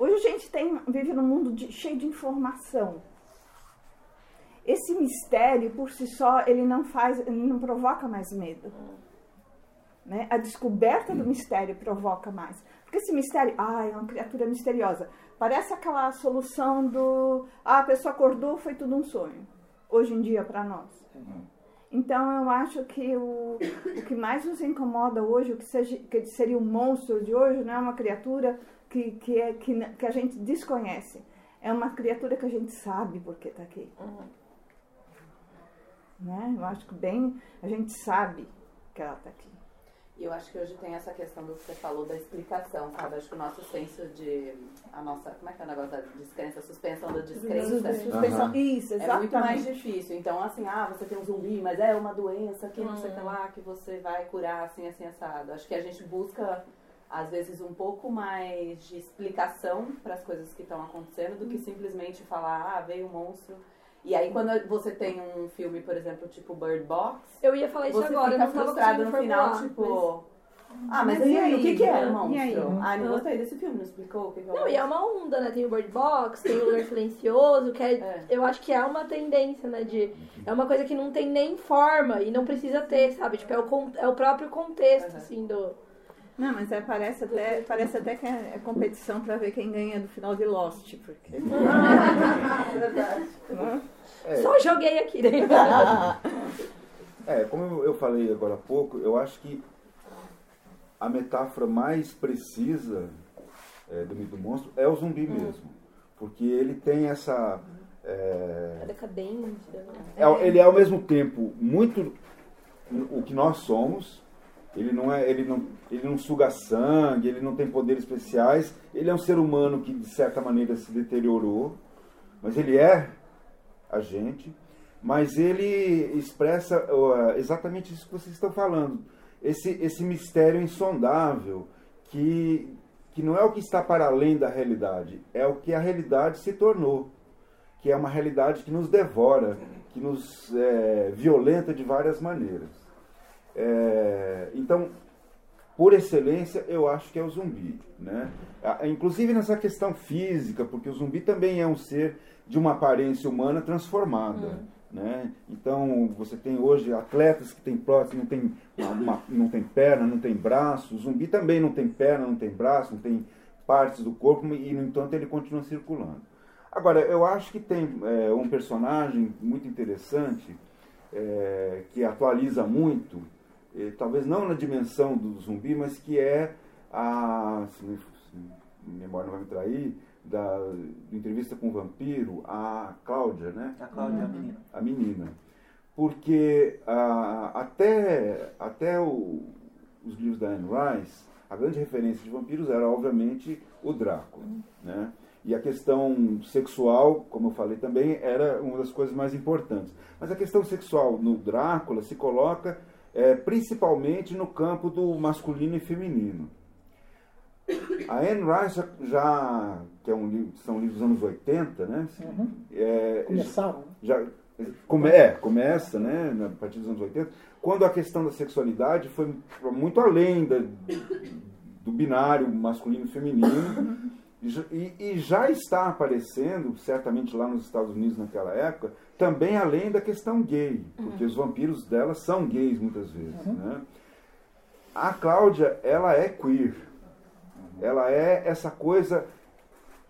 Hoje a gente tem, vive num mundo de- cheio de informação. Esse mistério, por si só, ele não faz, ele não provoca mais medo. Né? A descoberta do mistério provoca mais. Porque esse mistério, ah, é uma criatura misteriosa. Parece aquela solução do, ah, a pessoa acordou, foi tudo um sonho. Hoje em dia, para nós. Então, eu acho que o, o que mais nos incomoda hoje, o que, seja, que seria o monstro de hoje, não é uma criatura que, que, é, que, que a gente desconhece. É uma criatura que a gente sabe porque está aqui. Né? Eu acho que bem a gente sabe que ela está aqui. E eu acho que hoje tem essa questão do que você falou da explicação, sabe? Acho que o nosso senso de. A nossa. Como é que é o negócio da descrença? Suspensão da descrença. Suspensão. Aham. Isso, É exatamente. muito mais difícil. Então, assim, ah, você tem um zumbi, mas é uma doença que não sei o que lá, que você vai curar assim, assim, assado. Acho que a gente busca, às vezes, um pouco mais de explicação para as coisas que estão acontecendo do que simplesmente falar, ah, veio um monstro. E aí, quando você tem um filme, por exemplo, tipo Bird Box, Eu ia falar isso você agora, eu fica não tava frustrado no final, formular, tipo. Ah, mas, Mas e aí? aí? O que, que é o monstro? aí? Ah, não gostei desse filme, não explicou o que, que é o Não, e é uma onda, né? Tem o Bird Box, tem o Lugar Silencioso, que é, É. eu acho que é uma tendência, né? De, é uma coisa que não tem nem forma e não precisa ter, sabe? Tipo, é o, é o próprio contexto, Uhum. assim, do... Não, mas é, parece, até, parece até que é, é competição para ver quem ganha do final de Lost. Porque... Só joguei aqui, né? É, como eu- falei agora há pouco, eu acho que a metáfora mais precisa é, do mito do monstro é o zumbi mesmo. Porque ele tem essa. é, É decadente, né? é- ele é ao mesmo tempo muito o que nós somos. Ele não é, ele não, ele não suga sangue, ele não tem poderes especiais. Ele é um ser humano que de certa maneira se deteriorou, mas ele é a gente. Mas ele expressa ó, exatamente isso que vocês estão falando. Esse, esse mistério insondável que, que não é o que está para além da realidade, é o que a realidade se tornou que é uma realidade que nos devora, que nos é, violenta de várias maneiras. É, então, por excelência, eu acho que é o zumbi. Né? Ah, Inclusive nessa questão física, porque o zumbi também é um ser de uma aparência humana transformada. Né? Então, você tem hoje atletas que têm prótese, não tem, uma- não tem perna, não tem braço. O zumbi também não tem perna, não tem braço, não tem partes do corpo, e, no entanto, ele continua circulando. Agora, eu acho que tem é, um personagem muito interessante é, que atualiza muito, talvez não na dimensão do zumbi, mas que é a. Se me, se minha memória não vai me trair, da, da entrevista com o vampiro, a Cláudia, né? A Cláudia a menina. a menina. porque até, até o- os livros da Anne Rice, a grande referência de vampiros era, obviamente, o Drácula. Né? E a questão sexual, como eu falei também, era uma das coisas mais importantes. Mas a questão sexual no Drácula se coloca eh, principalmente no campo do masculino e feminino. A Anne Rice já, já- que é um livro, são livros dos anos 80, né? Uhum. É, Começaram. né? já come, é, começa, né, a partir dos anos 80, quando a questão da sexualidade foi muito além da- do binário masculino e feminino já- e- e já está aparecendo, certamente lá nos Estados Unidos naquela época, também além da questão gay, porque os vampiros dela são gays muitas vezes. Né? A Cláudia, ela é queer. Ela é essa coisa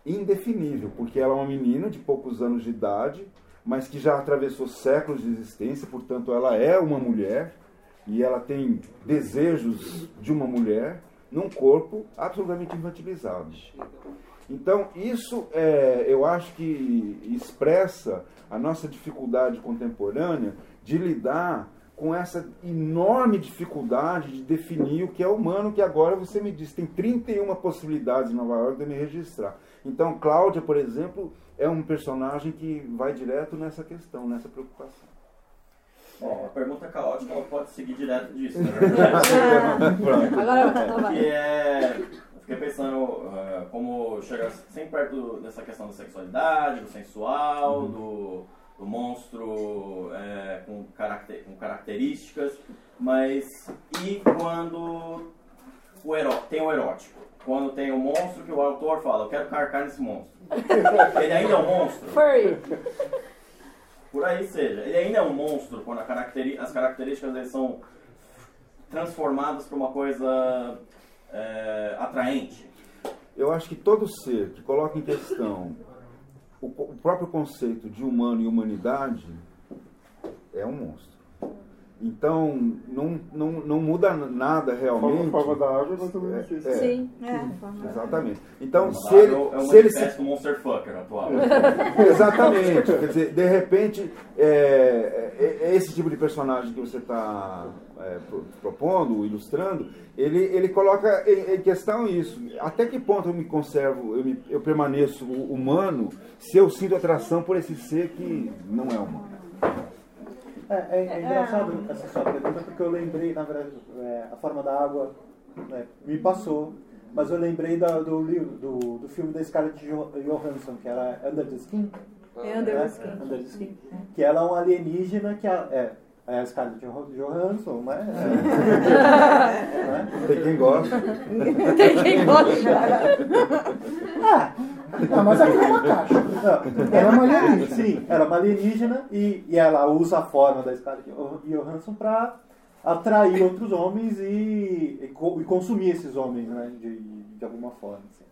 indefinível, porque ela é uma menina de poucos anos de idade, mas que já atravessou séculos de existência, portanto, ela é uma mulher e ela tem desejos de uma mulher num corpo absolutamente infantilizado. Então, isso é, eu acho que expressa a nossa dificuldade contemporânea de lidar com essa enorme dificuldade de definir o que é humano, que agora você me diz, tem 31 possibilidades em Nova York de me registrar. Então, Cláudia, por exemplo, é um personagem que vai direto nessa questão, nessa preocupação. Bom, a pergunta caótica ela pode seguir direto disso, na verdade. Pronto. Agora vai. que é. Fiquei pensando ah, como chegar sempre perto dessa questão da sexualidade, do sensual, do, do monstro é, com, caracter, com características, mas e quando o eró, tem o erótico? Quando tem o monstro que o autor fala, eu quero carcar nesse monstro. Ele ainda é um monstro? Furry. Por aí seja, ele ainda é um monstro quando caracteri- as características dele são transformadas para uma coisa é, atraente. Eu acho que todo ser que coloca em questão o, o próprio conceito de humano e humanidade é um monstro. Então, não, não, não muda nada realmente. A forma da água é ou menos É, é. Sim. É, Exatamente. Então, Uma se ele, é uma se ele se do monster fucker atual. Exatamente. Quer dizer, de repente, é, é- é esse tipo de personagem que você está propondo, ilustrando, ele, ele coloca em, em questão isso. Até que ponto eu me conservo, eu, me- eu permaneço humano se eu sinto atração por esse ser que não é humano? É, é, é engraçado essa sua pergunta, porque eu lembrei, na verdade, é, a forma da água né, me passou, mas eu lembrei da- do livro, do, do filme da Scarlett Jo- Johansson, que era Under the Skin. É Under né? the Skin. Under the Skin. Que ela é um alienígena que a- é, é a Scarlett Jo- Johansson, né? É. Tem quem gosta. Tem quem gosta. Ah, Não, mas aqui é uma caixa. Não, Ela é uma alienígena. Sim, ela é uma alienígena e, e ela usa a forma da Scarlett Johansson para atrair outros homens e, e, e consumir esses homens, né, de, de alguma forma. assim.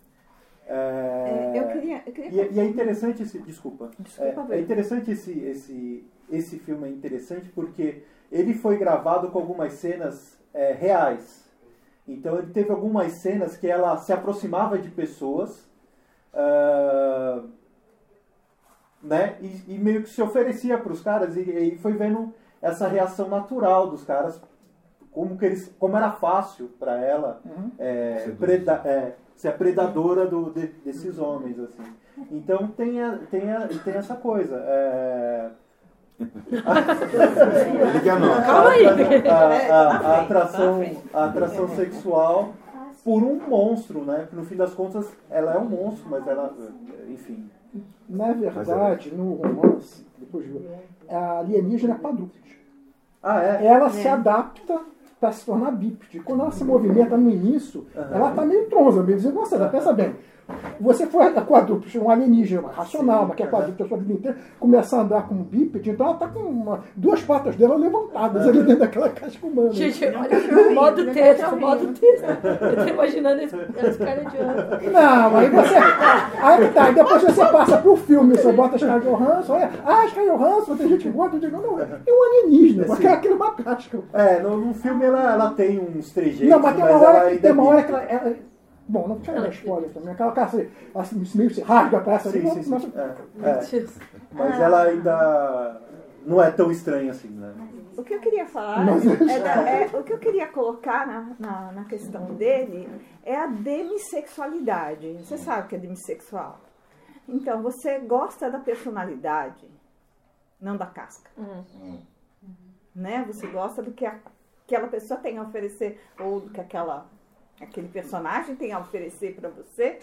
É, É, eu queria, eu queria e, é- e é interessante esse, desculpa, Desculpa, é, é interessante esse, esse, esse filme é interessante porque ele foi gravado com algumas cenas é, reais. Então ele teve algumas cenas que ela se aproximava de pessoas, ah, né, e, e meio que se oferecia para os caras e, e foi vendo essa reação natural dos caras, como que eles, como era fácil para ela é, preda- é, ser a predadora do, de- desses homens assim. Então tem, a, tem, a, tem essa coisa. é, a, a- a atração, a atração sexual por um monstro, né? No fim das contas ela é um monstro, mas ela, enfim. Na verdade, no romance, depois de a alienígena é quadrúpede. Ah, é? Ela se adapta para se tornar bípede. Quando ela se movimenta no início, ela está meio tronza, meio desengonçada. Pensa bem. Você for a quadrúpede, um alienígena racional, mas que é quadrúpede a sua vida inteira, começar a andar com um bípede, então ela está com uma- duas patas dela levantadas ali dentro daquela casca humana. Gente, olha, modo texto, modo texto. Eu tô imaginando esse- as caras de ano. Não, aí você. Aí que tá, aí depois você passa pro filme, você bota as caras Johansson, olha, ah, as caras Johansson, tem gente que gosta, eu digo, não, é um alienígena, porque é aquilo é uma casca. É, no, no filme ela, ela tem uns trejeitos, Não, mas tem uma hora, que- ainda tem uma é hora que bípede. ela. Bom, não tinha dar spoiler também. Aquela cara assim, meio se rasga pra essa ali. Sim, sim, nossa, É, é. Mas ela ainda. não é tão estranho assim, né? O que eu queria falar, Mas- é da- é- o que eu queria colocar na, na, na questão dele é a demissexualidade. Você sabe o que é demissexual? Então, você gosta da personalidade, não da casca. Né? Você gosta do que a- aquela pessoa tem a oferecer, ou do que aquela, aquele personagem tem a oferecer para você,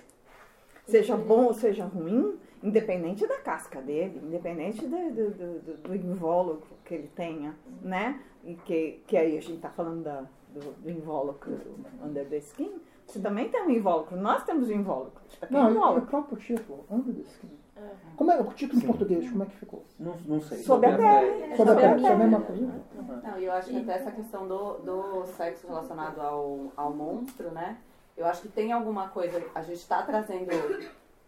seja bom ou seja ruim, independente da casca dele, independente do, do, do- do- invólucro que ele tenha, né? E que, que aí a gente tá falando da, do, do invólucro under the skin. Você também tem um invólucro, nós temos um invólucro. É um Não, e o invólucro. próprio título, Under the Skin. Como é o título em português? Como é que ficou? Não, não sei. Sob a pele. Sobre a pele, minha- é a mesma coisa? Não, e eu acho que até essa questão do, do sexo relacionado ao, ao monstro, né? Eu acho que tem alguma coisa, a gente está trazendo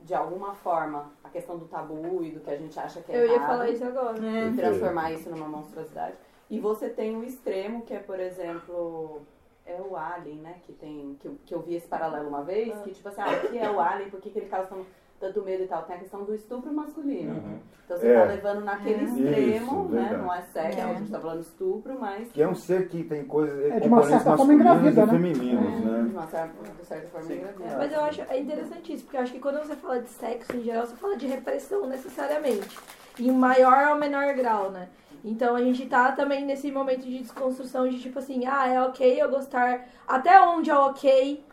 de alguma forma a questão do tabu e do que a gente acha que é Eu ia errado falar isso agora. e transformar isso numa monstruosidade. E você tem o extremo, que é, por exemplo, é o Alien, né? Que tem. Que eu, que eu vi esse paralelo uma vez, que tipo assim, ah, o que é o Alien, por que, que ele causa tão- tanto medo e tal? Tem a questão do estupro masculino. Então você É. tá levando naquele É. extremo, Isso, né? verdade. Não é sexo, É. a gente tá falando estupro, mas Que é um ser que tem coisas, É, de uma certa forma, masculinos engravida, né? femininos, de né? uma certa, de certa forma engravida. Mas eu acho é interessante isso, porque eu acho que quando você fala de sexo em geral, você fala de repressão necessariamente. Em maior ou menor grau, né? Então a gente tá também nesse momento de desconstrução de tipo assim, ah, é ok eu gostar. Até onde é ok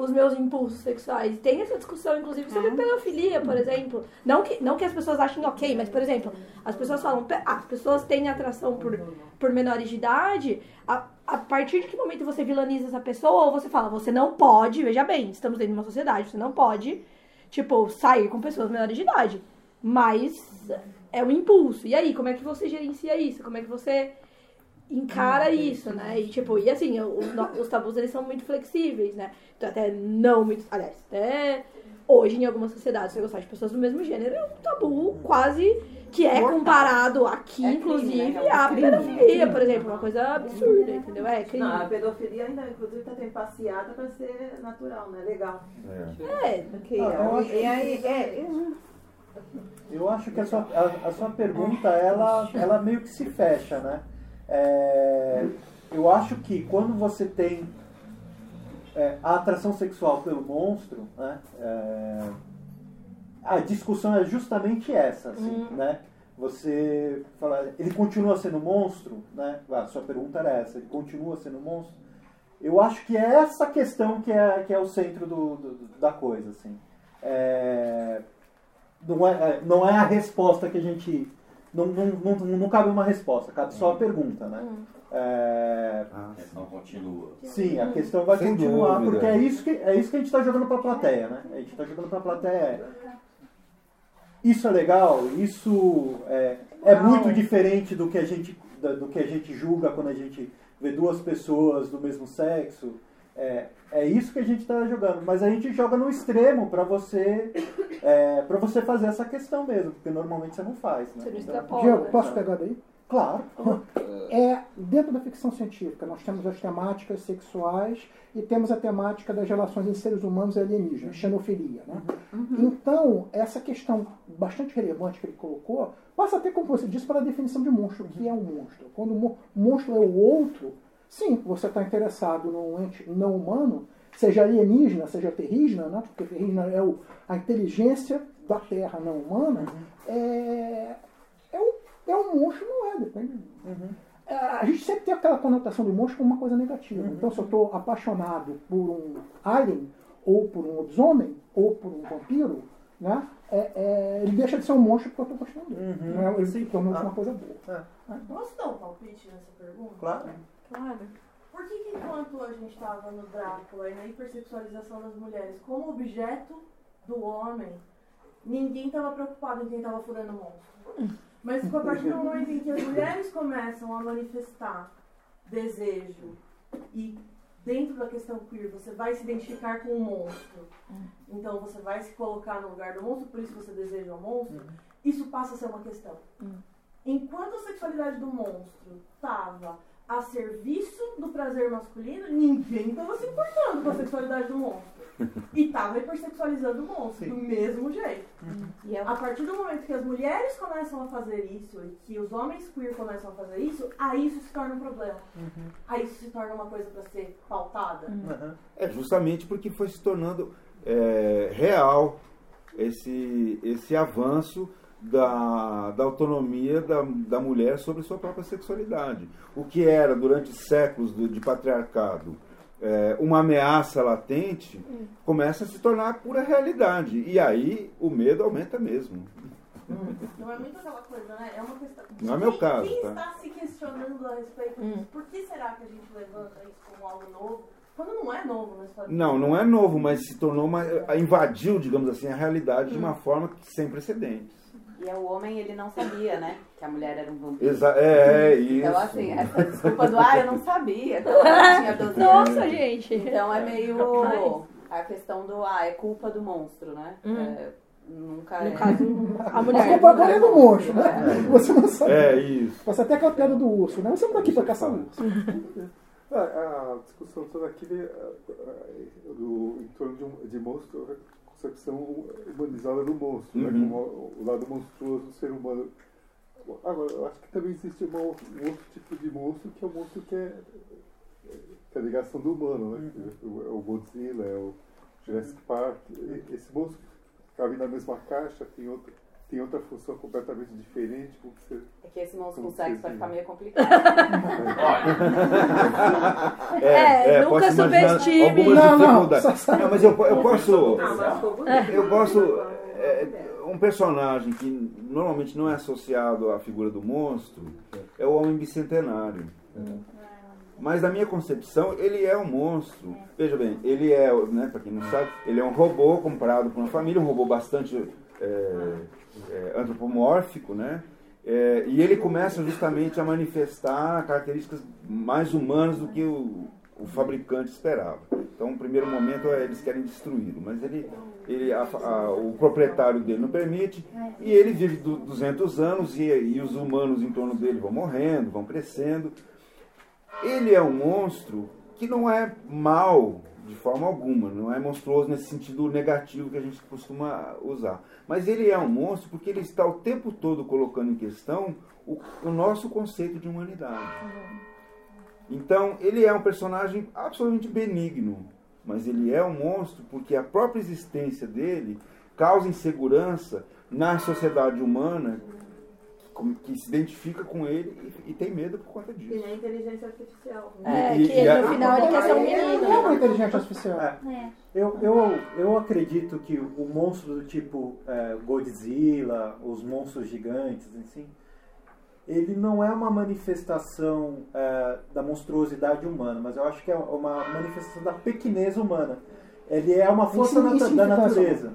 os meus impulsos sexuais. Tem essa discussão, inclusive, sobre pedofilia, por exemplo. Não que, não que as pessoas achem ok, mas, por exemplo, as pessoas falam, "Pe- ah, as pessoas têm atração por, por menores de idade. A, a partir de que momento você vilaniza essa pessoa, ou você fala, você não pode, veja bem, estamos dentro de uma sociedade, você não pode, tipo, sair com pessoas menores de idade. Mas é um impulso. E aí, como é que você gerencia isso? Como é que você encara isso, né? E tipo, e assim, os, os tabus eles são muito flexíveis, né? Então até não muito. Aliás, até hoje em algumas sociedades você gostar de pessoas do mesmo gênero é um tabu quase que é comparado aqui, É crime, inclusive, né? É à pedofilia, por exemplo, uma coisa absurda, entendeu? É crime. Não, a pedofilia ainda, inclusive, está tendo passeada para ser natural, né? Legal. É. É, Ok, Ah, acho e aí, é, eu- Eu acho que a sua, a, a sua pergunta, ela, ela meio que se fecha, né? É, eu acho que quando você tem é, a atração sexual pelo monstro, né? é, a discussão é justamente essa, assim, né? Você fala, ele continua sendo monstro, né? A sua pergunta era essa, ele continua sendo monstro? Eu acho que é essa questão que é, que é o centro do, do- da coisa, assim. É, não é, não é a resposta que a gente. Não, não, não, não cabe uma resposta, cabe só a pergunta, né? É, Ah, A questão continua. sim, a questão vai Sem continuar, dúvida. porque é isso, que, é isso que a gente está jogando para a plateia, né? A gente está jogando para a plateia. é, Isso é legal, isso é, é muito diferente do que, a gente, do que a gente julga quando a gente vê duas pessoas do mesmo sexo. É, é isso que a gente está jogando, mas a gente joga no extremo para você é, para você fazer essa questão mesmo, porque normalmente você não faz. Né? Você não Então, extrapola. Diego, né? posso pegar daí? claro. É, dentro da ficção científica, nós temos as temáticas sexuais e temos a temática das relações entre seres humanos e alienígenas, xenofilia. Né? Então, essa questão bastante relevante que ele colocou passa até, como você disse, para a definição de monstro. O que é um monstro? Quando o mo- monstro é o outro, sim, você está interessado num ente não humano, seja alienígena, seja terrígena, né? porque terrígena é o, a inteligência da Terra não humana, é, é, um, é um monstro, não é, depende. É, A gente sempre tem aquela conotação do monstro como uma coisa negativa. Então, se eu estou apaixonado por um alien, ou por um lobisomem, ou por um vampiro, né? é- é, ele deixa de ser um monstro porque eu estou gostando dele. Né? Ele se tornou Ah. uma coisa boa. Posso dar um palpite nessa pergunta? Claro. Claro. Por que, que enquanto a gente estava no Drácula e na hipersexualização das mulheres como objeto do homem, ninguém estava preocupado em quem estava furando o monstro? Mas a partir do momento em que as mulheres começam a manifestar desejo e dentro da questão queer você vai se identificar com o monstro, então você vai se colocar no lugar do monstro, por isso você deseja o monstro, isso passa a ser uma questão. Enquanto a sexualidade do monstro estava a serviço do prazer masculino, ninguém tava se importando com a sexualidade do monstro. E tava hipersexualizando o monstro, do mesmo jeito. E é A partir do momento que as mulheres começam a fazer isso e que os homens queer começam a fazer isso, aí isso se torna um problema. Aí isso se torna uma coisa pra ser pautada. Aham. É justamente porque foi se tornando é, real esse, esse avanço da, da autonomia da, da mulher sobre sua própria sexualidade. O que era, durante séculos de, de patriarcado, é, uma ameaça latente, começa a se tornar pura realidade. E aí o medo aumenta mesmo. Não é muito aquela coisa, né? É uma questão. Não é meu Quem- caso, Quem tá? está se questionando a respeito disso? Por que será que a gente levanta isso como algo novo? Quando não é novo na história. Não, não é novo, mas se tornou uma. invadiu, digamos assim, a realidade de uma forma sem precedentes. E é o homem, ele não sabia, né? Que a mulher era um vampiro. Exa é, é isso. Então, assim, essa desculpa do, ah, eu não sabia que ela tinha 12 anos. Nossa, gente. Então é meio a questão do, ah, é culpa do monstro, né? É, nunca No é. caso, a A mulher. culpa agora é do monstro, né? Você não sabe. É isso. Você até aquela piada do urso, né? Você não tá aqui pra caçar urso. A, a discussão toda aqui né, a- a- do, em torno de, um, de monstro, a concepção humanizada do monstro, né, Uhum. como o lado monstruoso do ser humano. Agora, eu acho que também existe uma, um outro tipo de monstro que é o monstro que é, que é a ligação do humano, né? Uhum. É o Godzilla, é o Jurassic Park. E- Esse monstro cabe na mesma caixa, tem outra, tem outra função completamente diferente. Como que você, É que esse monstro com sexo que vai ficar meio complicado. É, nunca posso imaginar subestime. Não, não, Não, mas eu, eu posso. Ah, ficou bonito. Eu posso. é, um personagem que normalmente não é associado à figura do monstro é o homem bicentenário. Mas na minha concepção, ele é um monstro. Veja bem, ele é, né, para quem não sabe, ele é um robô comprado por uma família, um robô bastante é, é, antropomórfico, né? É, e ele começa justamente a manifestar características mais humanas do que o, o fabricante esperava. Então, no primeiro momento, é, eles querem destruí-lo, mas ele, ele, a- a- o proprietário dele não permite, e ele vive du- 200 anos e, e os humanos em torno dele vão morrendo, vão crescendo. Ele é um monstro que não é mal de forma alguma, não é monstruoso nesse sentido negativo que a gente costuma usar. Mas ele é um monstro porque ele está o tempo todo colocando em questão o, o nosso conceito de humanidade. Então, ele é um personagem absolutamente benigno, mas ele é um monstro porque a própria existência dele causa insegurança na sociedade humana que se identifica com ele e, e tem medo por conta E disso. na inteligência artificial. É, E- que e no final ele quer ser um Ele é menino. uma inteligência artificial. É. Eu, eu, eu acredito que o monstro do tipo é, Godzilla, os monstros gigantes, assim, ele não é uma manifestação é, da monstruosidade humana, mas eu acho que é uma manifestação da pequenez humana. Ele é uma força da natureza.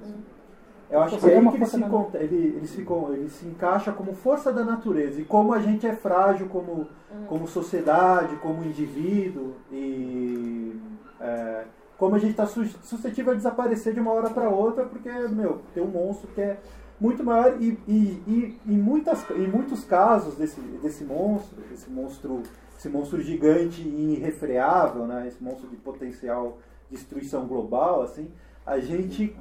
Eu acho que é é uma que ele se, ele, ele, se, ele se encaixa como força da natureza. E como a gente é frágil como, como sociedade, como indivíduo, e é, como a gente está suscetível a desaparecer de uma hora para outra, porque, meu, tem um monstro que é muito maior e, e, e em, muitas, em muitos casos desse, desse monstro, esse monstro, esse monstro gigante e irrefreável, né, esse monstro de potencial destruição global, assim, a gente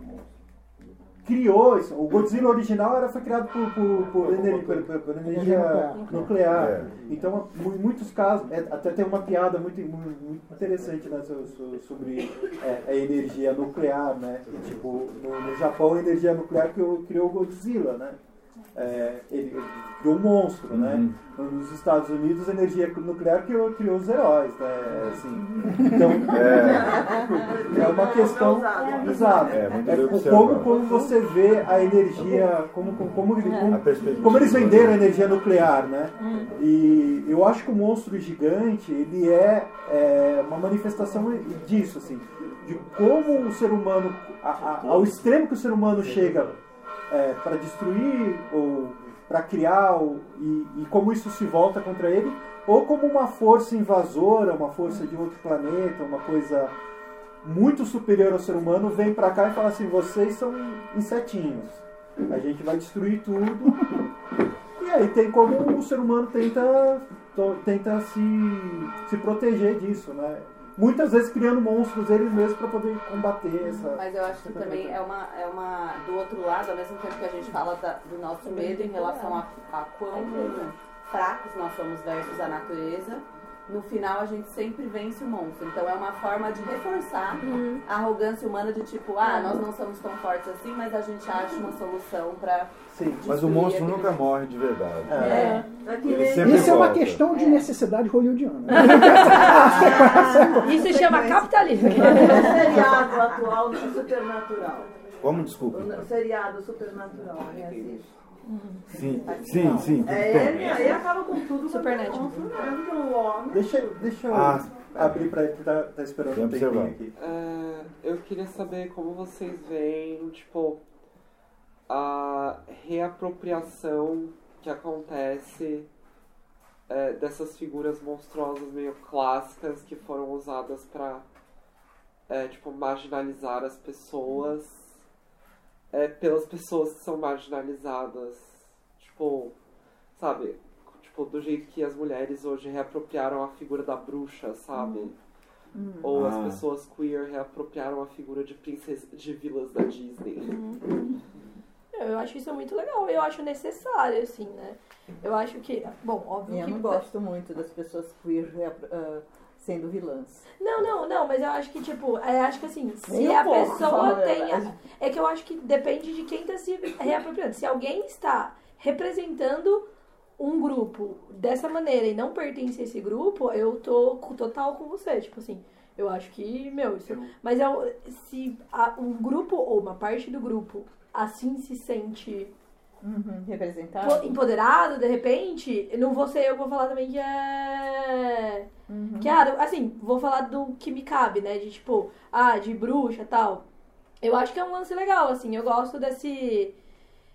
criou isso. O Godzilla original era, foi criado por, por, por, ener- por- por- por energia nuclear. É. Então, em muitos casos, é, até tem uma piada muito, mu- muito interessante né, so- so- sobre é, a energia nuclear, né? E, tipo, no, no Japão, a energia nuclear criou, criou o Godzilla, né? É, ele, ele criou um monstro, né? Nos Estados Unidos, a energia nuclear criou, criou os heróis, né? Assim, então, é, uma questão... Exato. É, É bem como, como você vê a energia, como, como, como, como- como eles venderam a energia nuclear, né? E eu acho que o monstro gigante, ele é, é uma manifestação disso, assim, de como o ser humano, a- a- ao extremo que o ser humano chega para destruir ou para criar ou- e, e como isso se volta contra ele, ou como uma força invasora, uma força de outro planeta, uma coisa muito superior ao ser humano vem pra cá e fala assim: vocês são insetinhos. A gente vai destruir tudo. E aí tem como o ser humano tenta tenta se, se proteger disso, né? Muitas vezes criando monstros eles mesmos para poder combater essa. Mas eu acho que também é uma, é uma. Do outro lado, ao mesmo tempo que a gente fala da- do nosso medo em relação a, a quão fracos nós somos versus a natureza, no final a gente sempre vence o monstro. Então é uma forma de reforçar a arrogância humana de tipo, ah, nós não somos tão fortes assim, mas a gente acha uma solução pra. Sim. Mas o monstro nunca morre de verdade. É. Sempre Isso é uma volta. questão de necessidade hollywoodiana. Isso se chama capitalismo. O seriado atual do Supernatural. Como, desculpa? O seriado Supernatural, né? Assiste. Sim, sim, sim. É, ele aí acaba com tudo. Supernatural. Supernatural. que o homem. Deixa, deixa eu Ah. abrir para ele que tá, tá esperando um tempinho aqui. É, eu queria saber como vocês veem, tipo, a reapropriação que acontece é, dessas figuras monstruosas meio clássicas que foram usadas pra, é, tipo, marginalizar as pessoas é, pelas pessoas que são marginalizadas. Tipo, sabe? Tipo, do jeito que as mulheres hoje reapropriaram a figura da bruxa, sabe? Ou as Ah. pessoas queer reapropriaram a figura de princesa de vilas da Disney. Eu acho isso muito legal, eu acho necessário, assim, né? Eu acho que, bom, óbvio eu que... não gosto muito das pessoas queer eh, sendo vilãs. Não, não, não, mas eu acho que, tipo, é, acho que assim, se Nem a pouco, pessoa a tem. É que eu acho que depende de quem tá se reapropriando. Se alguém está representando um grupo dessa maneira e não pertence a esse grupo, eu tô total com você. Tipo assim, eu acho que, meu, isso. Mas eu, se a- um grupo ou uma parte do grupo assim se sente Uhum, representado. po- empoderado, de repente, não vou ser eu que vou falar também que é. Uhum. Que, ah, assim, vou falar do que me cabe, né? De tipo, ah, de bruxa e tal. Eu acho que é um lance legal, assim. Eu gosto desse.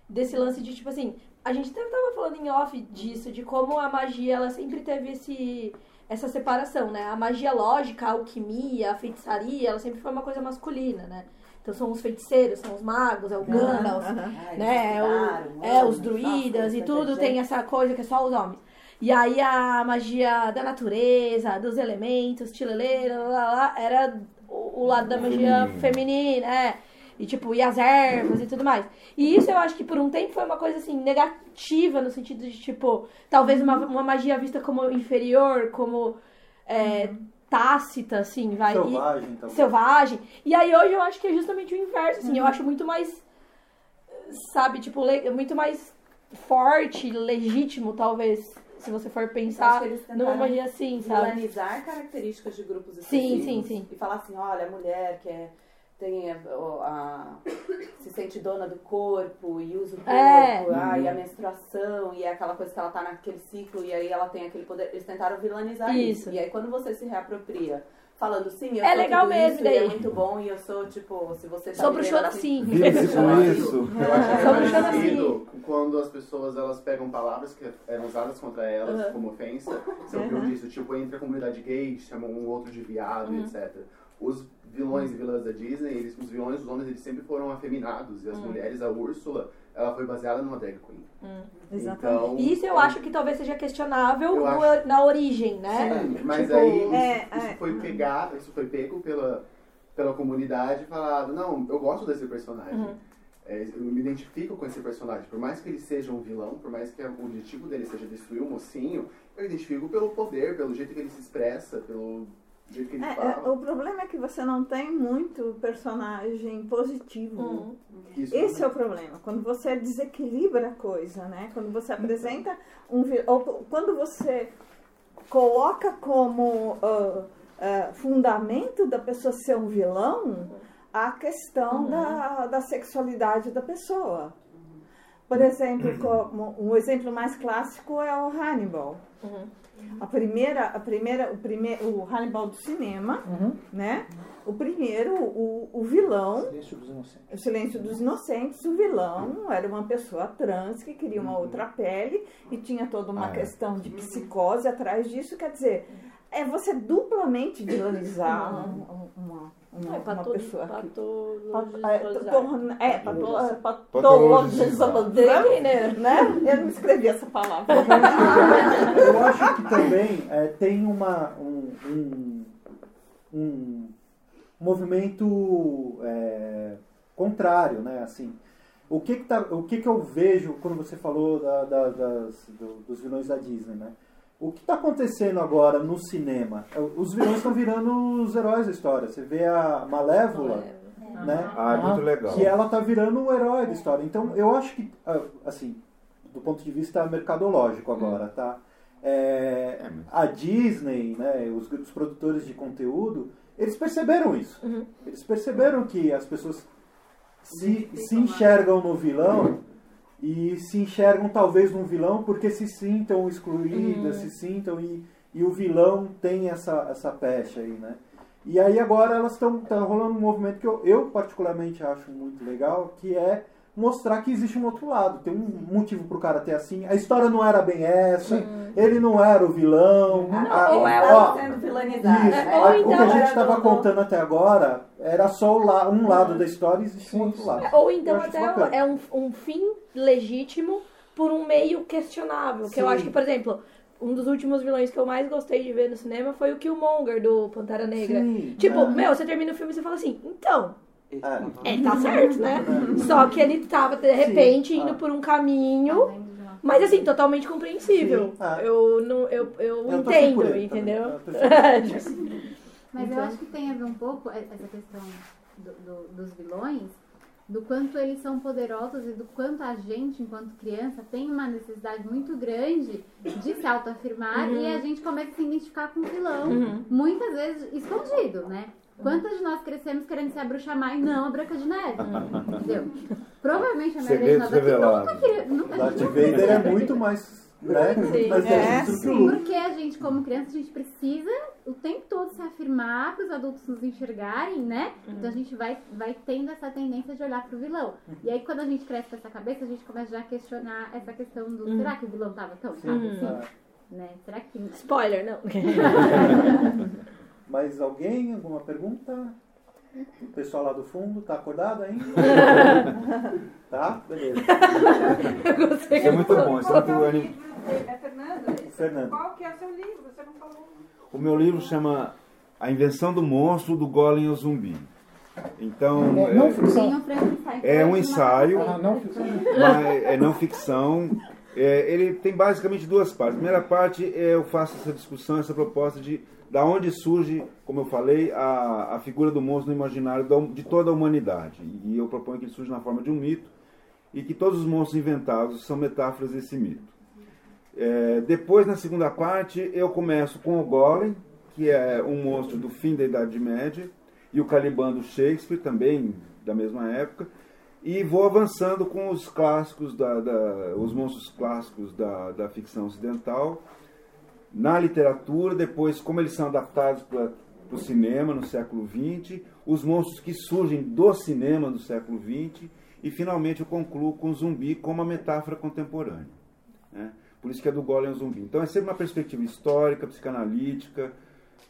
Desse lance de, tipo assim. A gente até tava falando em off disso, de como a magia, ela sempre teve esse. Essa separação, né? A magia lógica, a alquimia, a feitiçaria, ela sempre foi uma coisa masculina, né? Então são os feiticeiros, são os magos, é o Gandalf, né? É, o- é, os druidas e tudo tem essa coisa que é só os homens. E aí a magia da natureza, dos elementos, tilelê, lá, lá, era o, o lado da magia feminina, é. E tipo, e as ervas e tudo mais. E isso eu acho que por um tempo foi uma coisa assim, negativa, no sentido de, tipo, talvez uma, uma magia vista como inferior, como é, tácita, assim, vai. E- Selvagem, talvez. selvagem. E aí hoje eu acho que é justamente o inverso, assim. Eu acho muito mais, sabe, tipo, muito mais forte, legítimo, talvez, se você for pensar numa magia assim, sabe? Vilanizar características de grupos Sim, específicos. sim, sim. E falar assim, olha, a mulher que é, tem a, a- se sente dona do corpo e usa o corpo, É. ah, Uhum. e a menstruação, e é aquela coisa que ela tá naquele ciclo, e aí ela tem aquele poder. Eles tentaram vilanizar isso. Isso. E aí quando você se reapropria, falando sim, eu É sou legal tudo mesmo isso, daí. e é muito bom, e eu sou, tipo, se você tá Sou vivendo bruxona assim, sim. Vive-se com isso. Eu acho é puxando parecido quando as pessoas elas pegam palavras que eram usadas contra elas Uhum. como ofensa. Você ouviu Uhum. disso, tipo, entre a comunidade gay, chamam um outro de viado, Uhum. etc. Os vilões e vilãs da Disney, eles, os vilões, os homens, eles sempre foram afeminados. E as Uhum. mulheres, a Úrsula, ela foi baseada numa drag queen. Exatamente. Então, E isso eu acho que talvez seja questionável acho- na origem, né? Sim, mas Tipo, aí isso, é, isso é. foi pegado, isso foi pego pela, pela comunidade e falado, não, eu gosto desse personagem. Uhum. É, eu me identifico com esse personagem. Por mais que ele seja um vilão, por mais que o objetivo dele seja destruir o mocinho, eu identifico pelo poder, pelo jeito que ele se expressa, pelo É, é, fala. o problema é que você não tem muito personagem positivo. Uhum. Isso Esse é o problema. Quando você desequilibra a coisa, né? Quando você apresenta um ou quando você coloca como ah, ah, fundamento da pessoa ser um vilão a questão da, da sexualidade da pessoa. Por exemplo, como um exemplo mais clássico é o Hannibal. Uhum. A primeira, a primeira, o primeiro, o Hannibal do cinema, Uhum. né? O primeiro, o, o vilão, Silêncio dos inocentes. o Silêncio dos Inocentes, o vilão era uma pessoa trans que queria uma outra pele e tinha toda uma Ah, é. questão de psicose atrás disso. Quer dizer, é você duplamente vilanizar um, um- uma- um uma, É, uma pessoa aqui. pato- Pato- é, É, pato- é, Patologizar. patologizar, né? Eu não escrevi essa palavra. Eu acho que também é, tem uma, um, um, um movimento é, contrário, né? Assim, o que que, tá, o que que eu vejo quando você falou da- da- das- do- dos vilões da Disney, né? O que está acontecendo agora no cinema? É, Os vilões estão virando os heróis da história. Você vê a Malévola, né? Ah, é muito legal. Que ela tá virando o herói da história. Então, eu acho que, ah, assim, do ponto de vista mercadológico agora, tá? É, a Disney, né, os, os produtores de conteúdo, eles perceberam isso. Eles perceberam que as pessoas se, se enxergam no vilão e se enxergam talvez num vilão porque se sintam excluídas, se sintam e, e o vilão tem essa, essa pecha aí, né? E aí agora elas estão tá rolando um movimento que eu, eu particularmente acho muito legal, que é mostrar que existe um outro lado. Tem um motivo pro cara ter assim. A história não era bem essa, ele não era o vilão. a- ou ó, ela sendo vilanizada. isso. É, A- ou o que então a gente era estava do- contando até agora era só la- um lado da história e existe um outro lado. Ou então Eu até bacana. é um, um fim legítimo por um meio questionável. Que eu Sim. acho que, por exemplo, um dos últimos vilões que eu mais gostei de ver no cinema foi o Killmonger do Pantera Negra. Sim, tipo, é. meu, você termina o filme e você fala assim, então, É. é, tá certo, né? Só que ele tava, de repente, Sim. indo Ah. por um caminho, mas assim, totalmente compreensível. Ah. Eu, não, eu, eu, Eu entendo, ele entendeu? torci por Mas Então- eu acho que tem a ver um pouco essa questão do- do- dos vilões, do quanto eles são poderosos e do quanto a gente, enquanto criança, tem uma necessidade muito grande de se autoafirmar Uhum. e a gente começa a se identificar com o vilão, Uhum. muitas vezes escondido, né? Quantas de nós crescemos querendo ser a bruxa má e não a Branca de Neve? Entendeu? Provavelmente a maioria de nós aqui nunca queria. Nunca, Darth Vader é muito mais, né, Sim. mais É, o sim, porque a gente, como criança, a gente precisa o tempo todo se afirmar para os adultos nos enxergarem, né? Então a gente vai, vai tendo essa tendência de olhar pro vilão. E aí, quando a gente cresce com essa cabeça, a gente começa já a questionar essa questão do Uhum. será que o vilão tava tão chato Uhum. assim? Né? Será que. Spoiler, não. Mais alguém? Alguma pergunta? O pessoal lá do fundo tá acordado ainda? tá? Beleza. Isso é muito bom, isso é muito anim- É, Fernando, Fernando. qual que é o seu livro? Você não falou. O meu livro chama A Invenção do Monstro do Golem ao Zumbi. Então, É não é, ficção. Um é um ensaio, Ah, não ficção. mas é não ficção. É, ele tem basicamente duas partes. A primeira parte é eu faço essa discussão, essa proposta de da onde surge, como eu falei, a, a figura do monstro no imaginário da- de toda a humanidade. E eu proponho que ele surge na forma de um mito e que todos os monstros inventados são metáforas desse mito. É, depois, na segunda parte, eu começo com o Golem, que é um monstro do fim da Idade Média, e o Caliban do Shakespeare, também da mesma época, e vou avançando com os clássicos, da, da- os monstros clássicos da, da ficção ocidental, na literatura, depois como eles são adaptados para o cinema no século XX, os monstros que surgem do cinema no século XX, e finalmente eu concluo com o zumbi como uma metáfora contemporânea. né? Por isso que é do golem zumbi. Então é sempre uma perspectiva histórica, psicanalítica,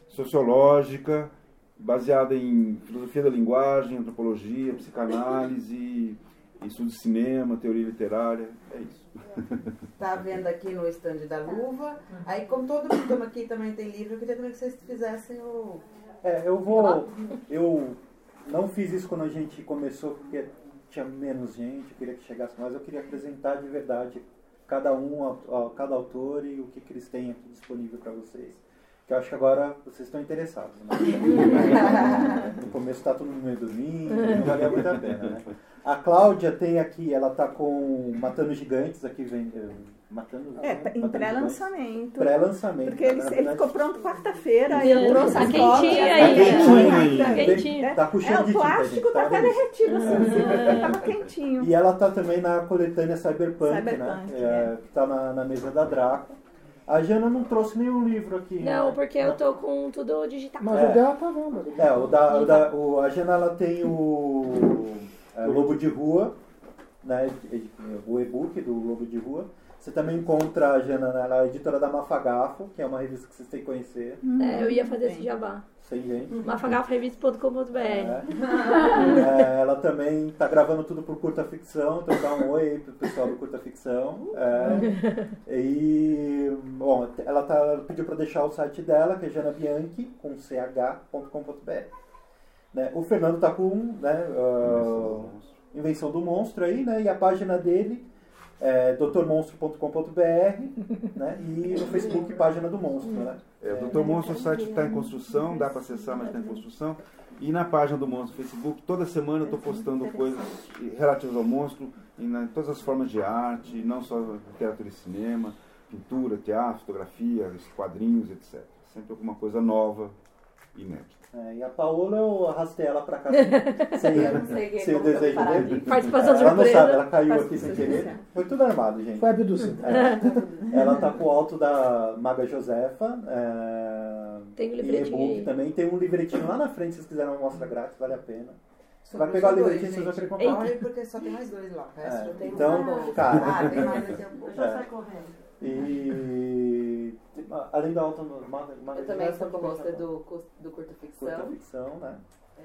sociológica, baseada em filosofia da linguagem, antropologia, psicanálise, estudo de cinema, teoria literária. É isso. Tá vendo aqui no estande da luva. Aí, como todo mundo aqui também tem livro, eu queria também que vocês fizessem o. É, eu vou. Eu não fiz isso quando a gente começou, porque tinha menos gente, eu queria que chegasse mais. Eu queria apresentar de verdade cada um, cada autor e o que, que eles têm aqui disponível para vocês. Que eu acho que agora vocês estão interessados. Né? No começo tá todo mundo meio dormindo, não valia muito a pena, né? A Cláudia tem aqui, ela tá com Matando Gigantes, aqui vem. eh, Matando É, Matando em pré-lançamento. Pré-lançamento. Porque ele, ele ficou pronto quarta-feira. Ele trouxe a quentinha aí. Quentinho ainda. Tá Quentinho. Tá com cheiro É, o de tinta, plástico gente, tá tá até derretido assim, tava quentinho. E ela tá também na coletânea Cyberpunk, Cyberpunk, né? é. É, que tá na, na mesa da Draco. A Jana não trouxe nenhum livro aqui. Não, né? porque eu tô com tudo digital. Mas É. o dela tá vendo. É, o da, o da, o, a Jana ela tem o é, Lobo de Rua, né? O e-book do Lobo de Rua. Você também encontra a Jana, ela é a editora da Mafagafo, que é uma revista que vocês têm que conhecer. É, eu ia fazer esse jabá. Sem gente. Mafagafrevista.com.br É. É, ela também está gravando tudo por curta ficção, então dá um oi aí pro pessoal do curta ficção. É. E bom, ela tá, pediu para deixar o site dela, que é janabianchi, com ch.com.br. Né? O Fernando está com né, ah, Invenção do Monstro aí, né? E a página dele é doutormonstro.com.br né? e no Facebook página do Monstro, né? É, Doutor Monstro, o site está em construção, dá para acessar, mas está em construção. E na página do Monstro Facebook, toda semana eu estou postando coisas relativas ao monstro, em na- todas as formas de arte, não só literatura e cinema, pintura, teatro, fotografia, quadrinhos, etc. Sempre alguma coisa nova, inédita. É, e a Paola, eu arrastei ela pra cá sem, quem- sem o desejo dele. Participação ela não surpresa. sabe, ela caiu aqui sem querer. Foi tudo armado, gente. Foi abduzido. É. Ela tá com o alto da Maga Josefa. É... Tem um e livretinho também. Tem um livretinho lá na frente, se vocês quiserem uma amostra grátis, vale a pena. Você vai pegar o livretinho, vocês vão querer comprar. Olha, porque só tem mais dois lá. O resto É, já tem então, um. cara. Ah, tem mais daqui a pouco. Já É. sai correndo. E além da alta Maga Eu também sou pôster tá- do, do curta ficção. Curta ficção, né? É,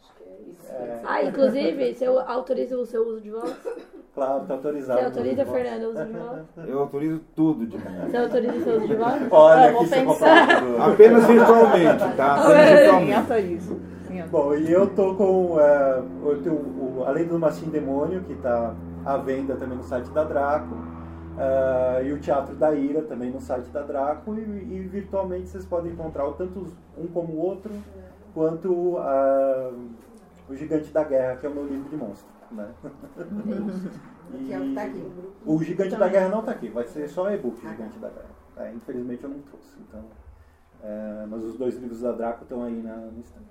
acho que é isso. É. Ah, inclusive, você autoriza o seu uso de voz? Claro, tá autorizado. Você autoriza, o uso de voz. Fernanda, o uso de voz? Eu autorizo tudo de mim. Você autoriza o seu uso de voz? Olha, Ah, vou pensar. Apenas virtualmente, tá? Apenas Sim, virtualmente. autorizo. Bom, e eu tô com. é, eu tenho o, além do Machine Demônio, que está à venda também no site da Draco, é, e o Teatro da Ira também no site da Draco, e, e virtualmente vocês podem encontrar tanto um como o outro, quanto ah, o Gigante da Guerra, que é o meu livro de monstro. Né? Que tá aqui. O Gigante da Guerra não está aqui, vai ser só e-book o Gigante da Guerra. É, infelizmente eu não trouxe, então. é, mas os dois livros da Draco estão aí na, no estante.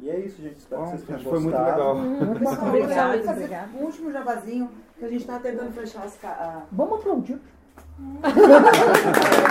E é isso, gente. Espero Bom, que vocês tenham que foi muito gostado. legal. Obrigada, fazer obrigada. um último jabazinho, a gente tá tentando fechar as. ca- Vamos aplaudir.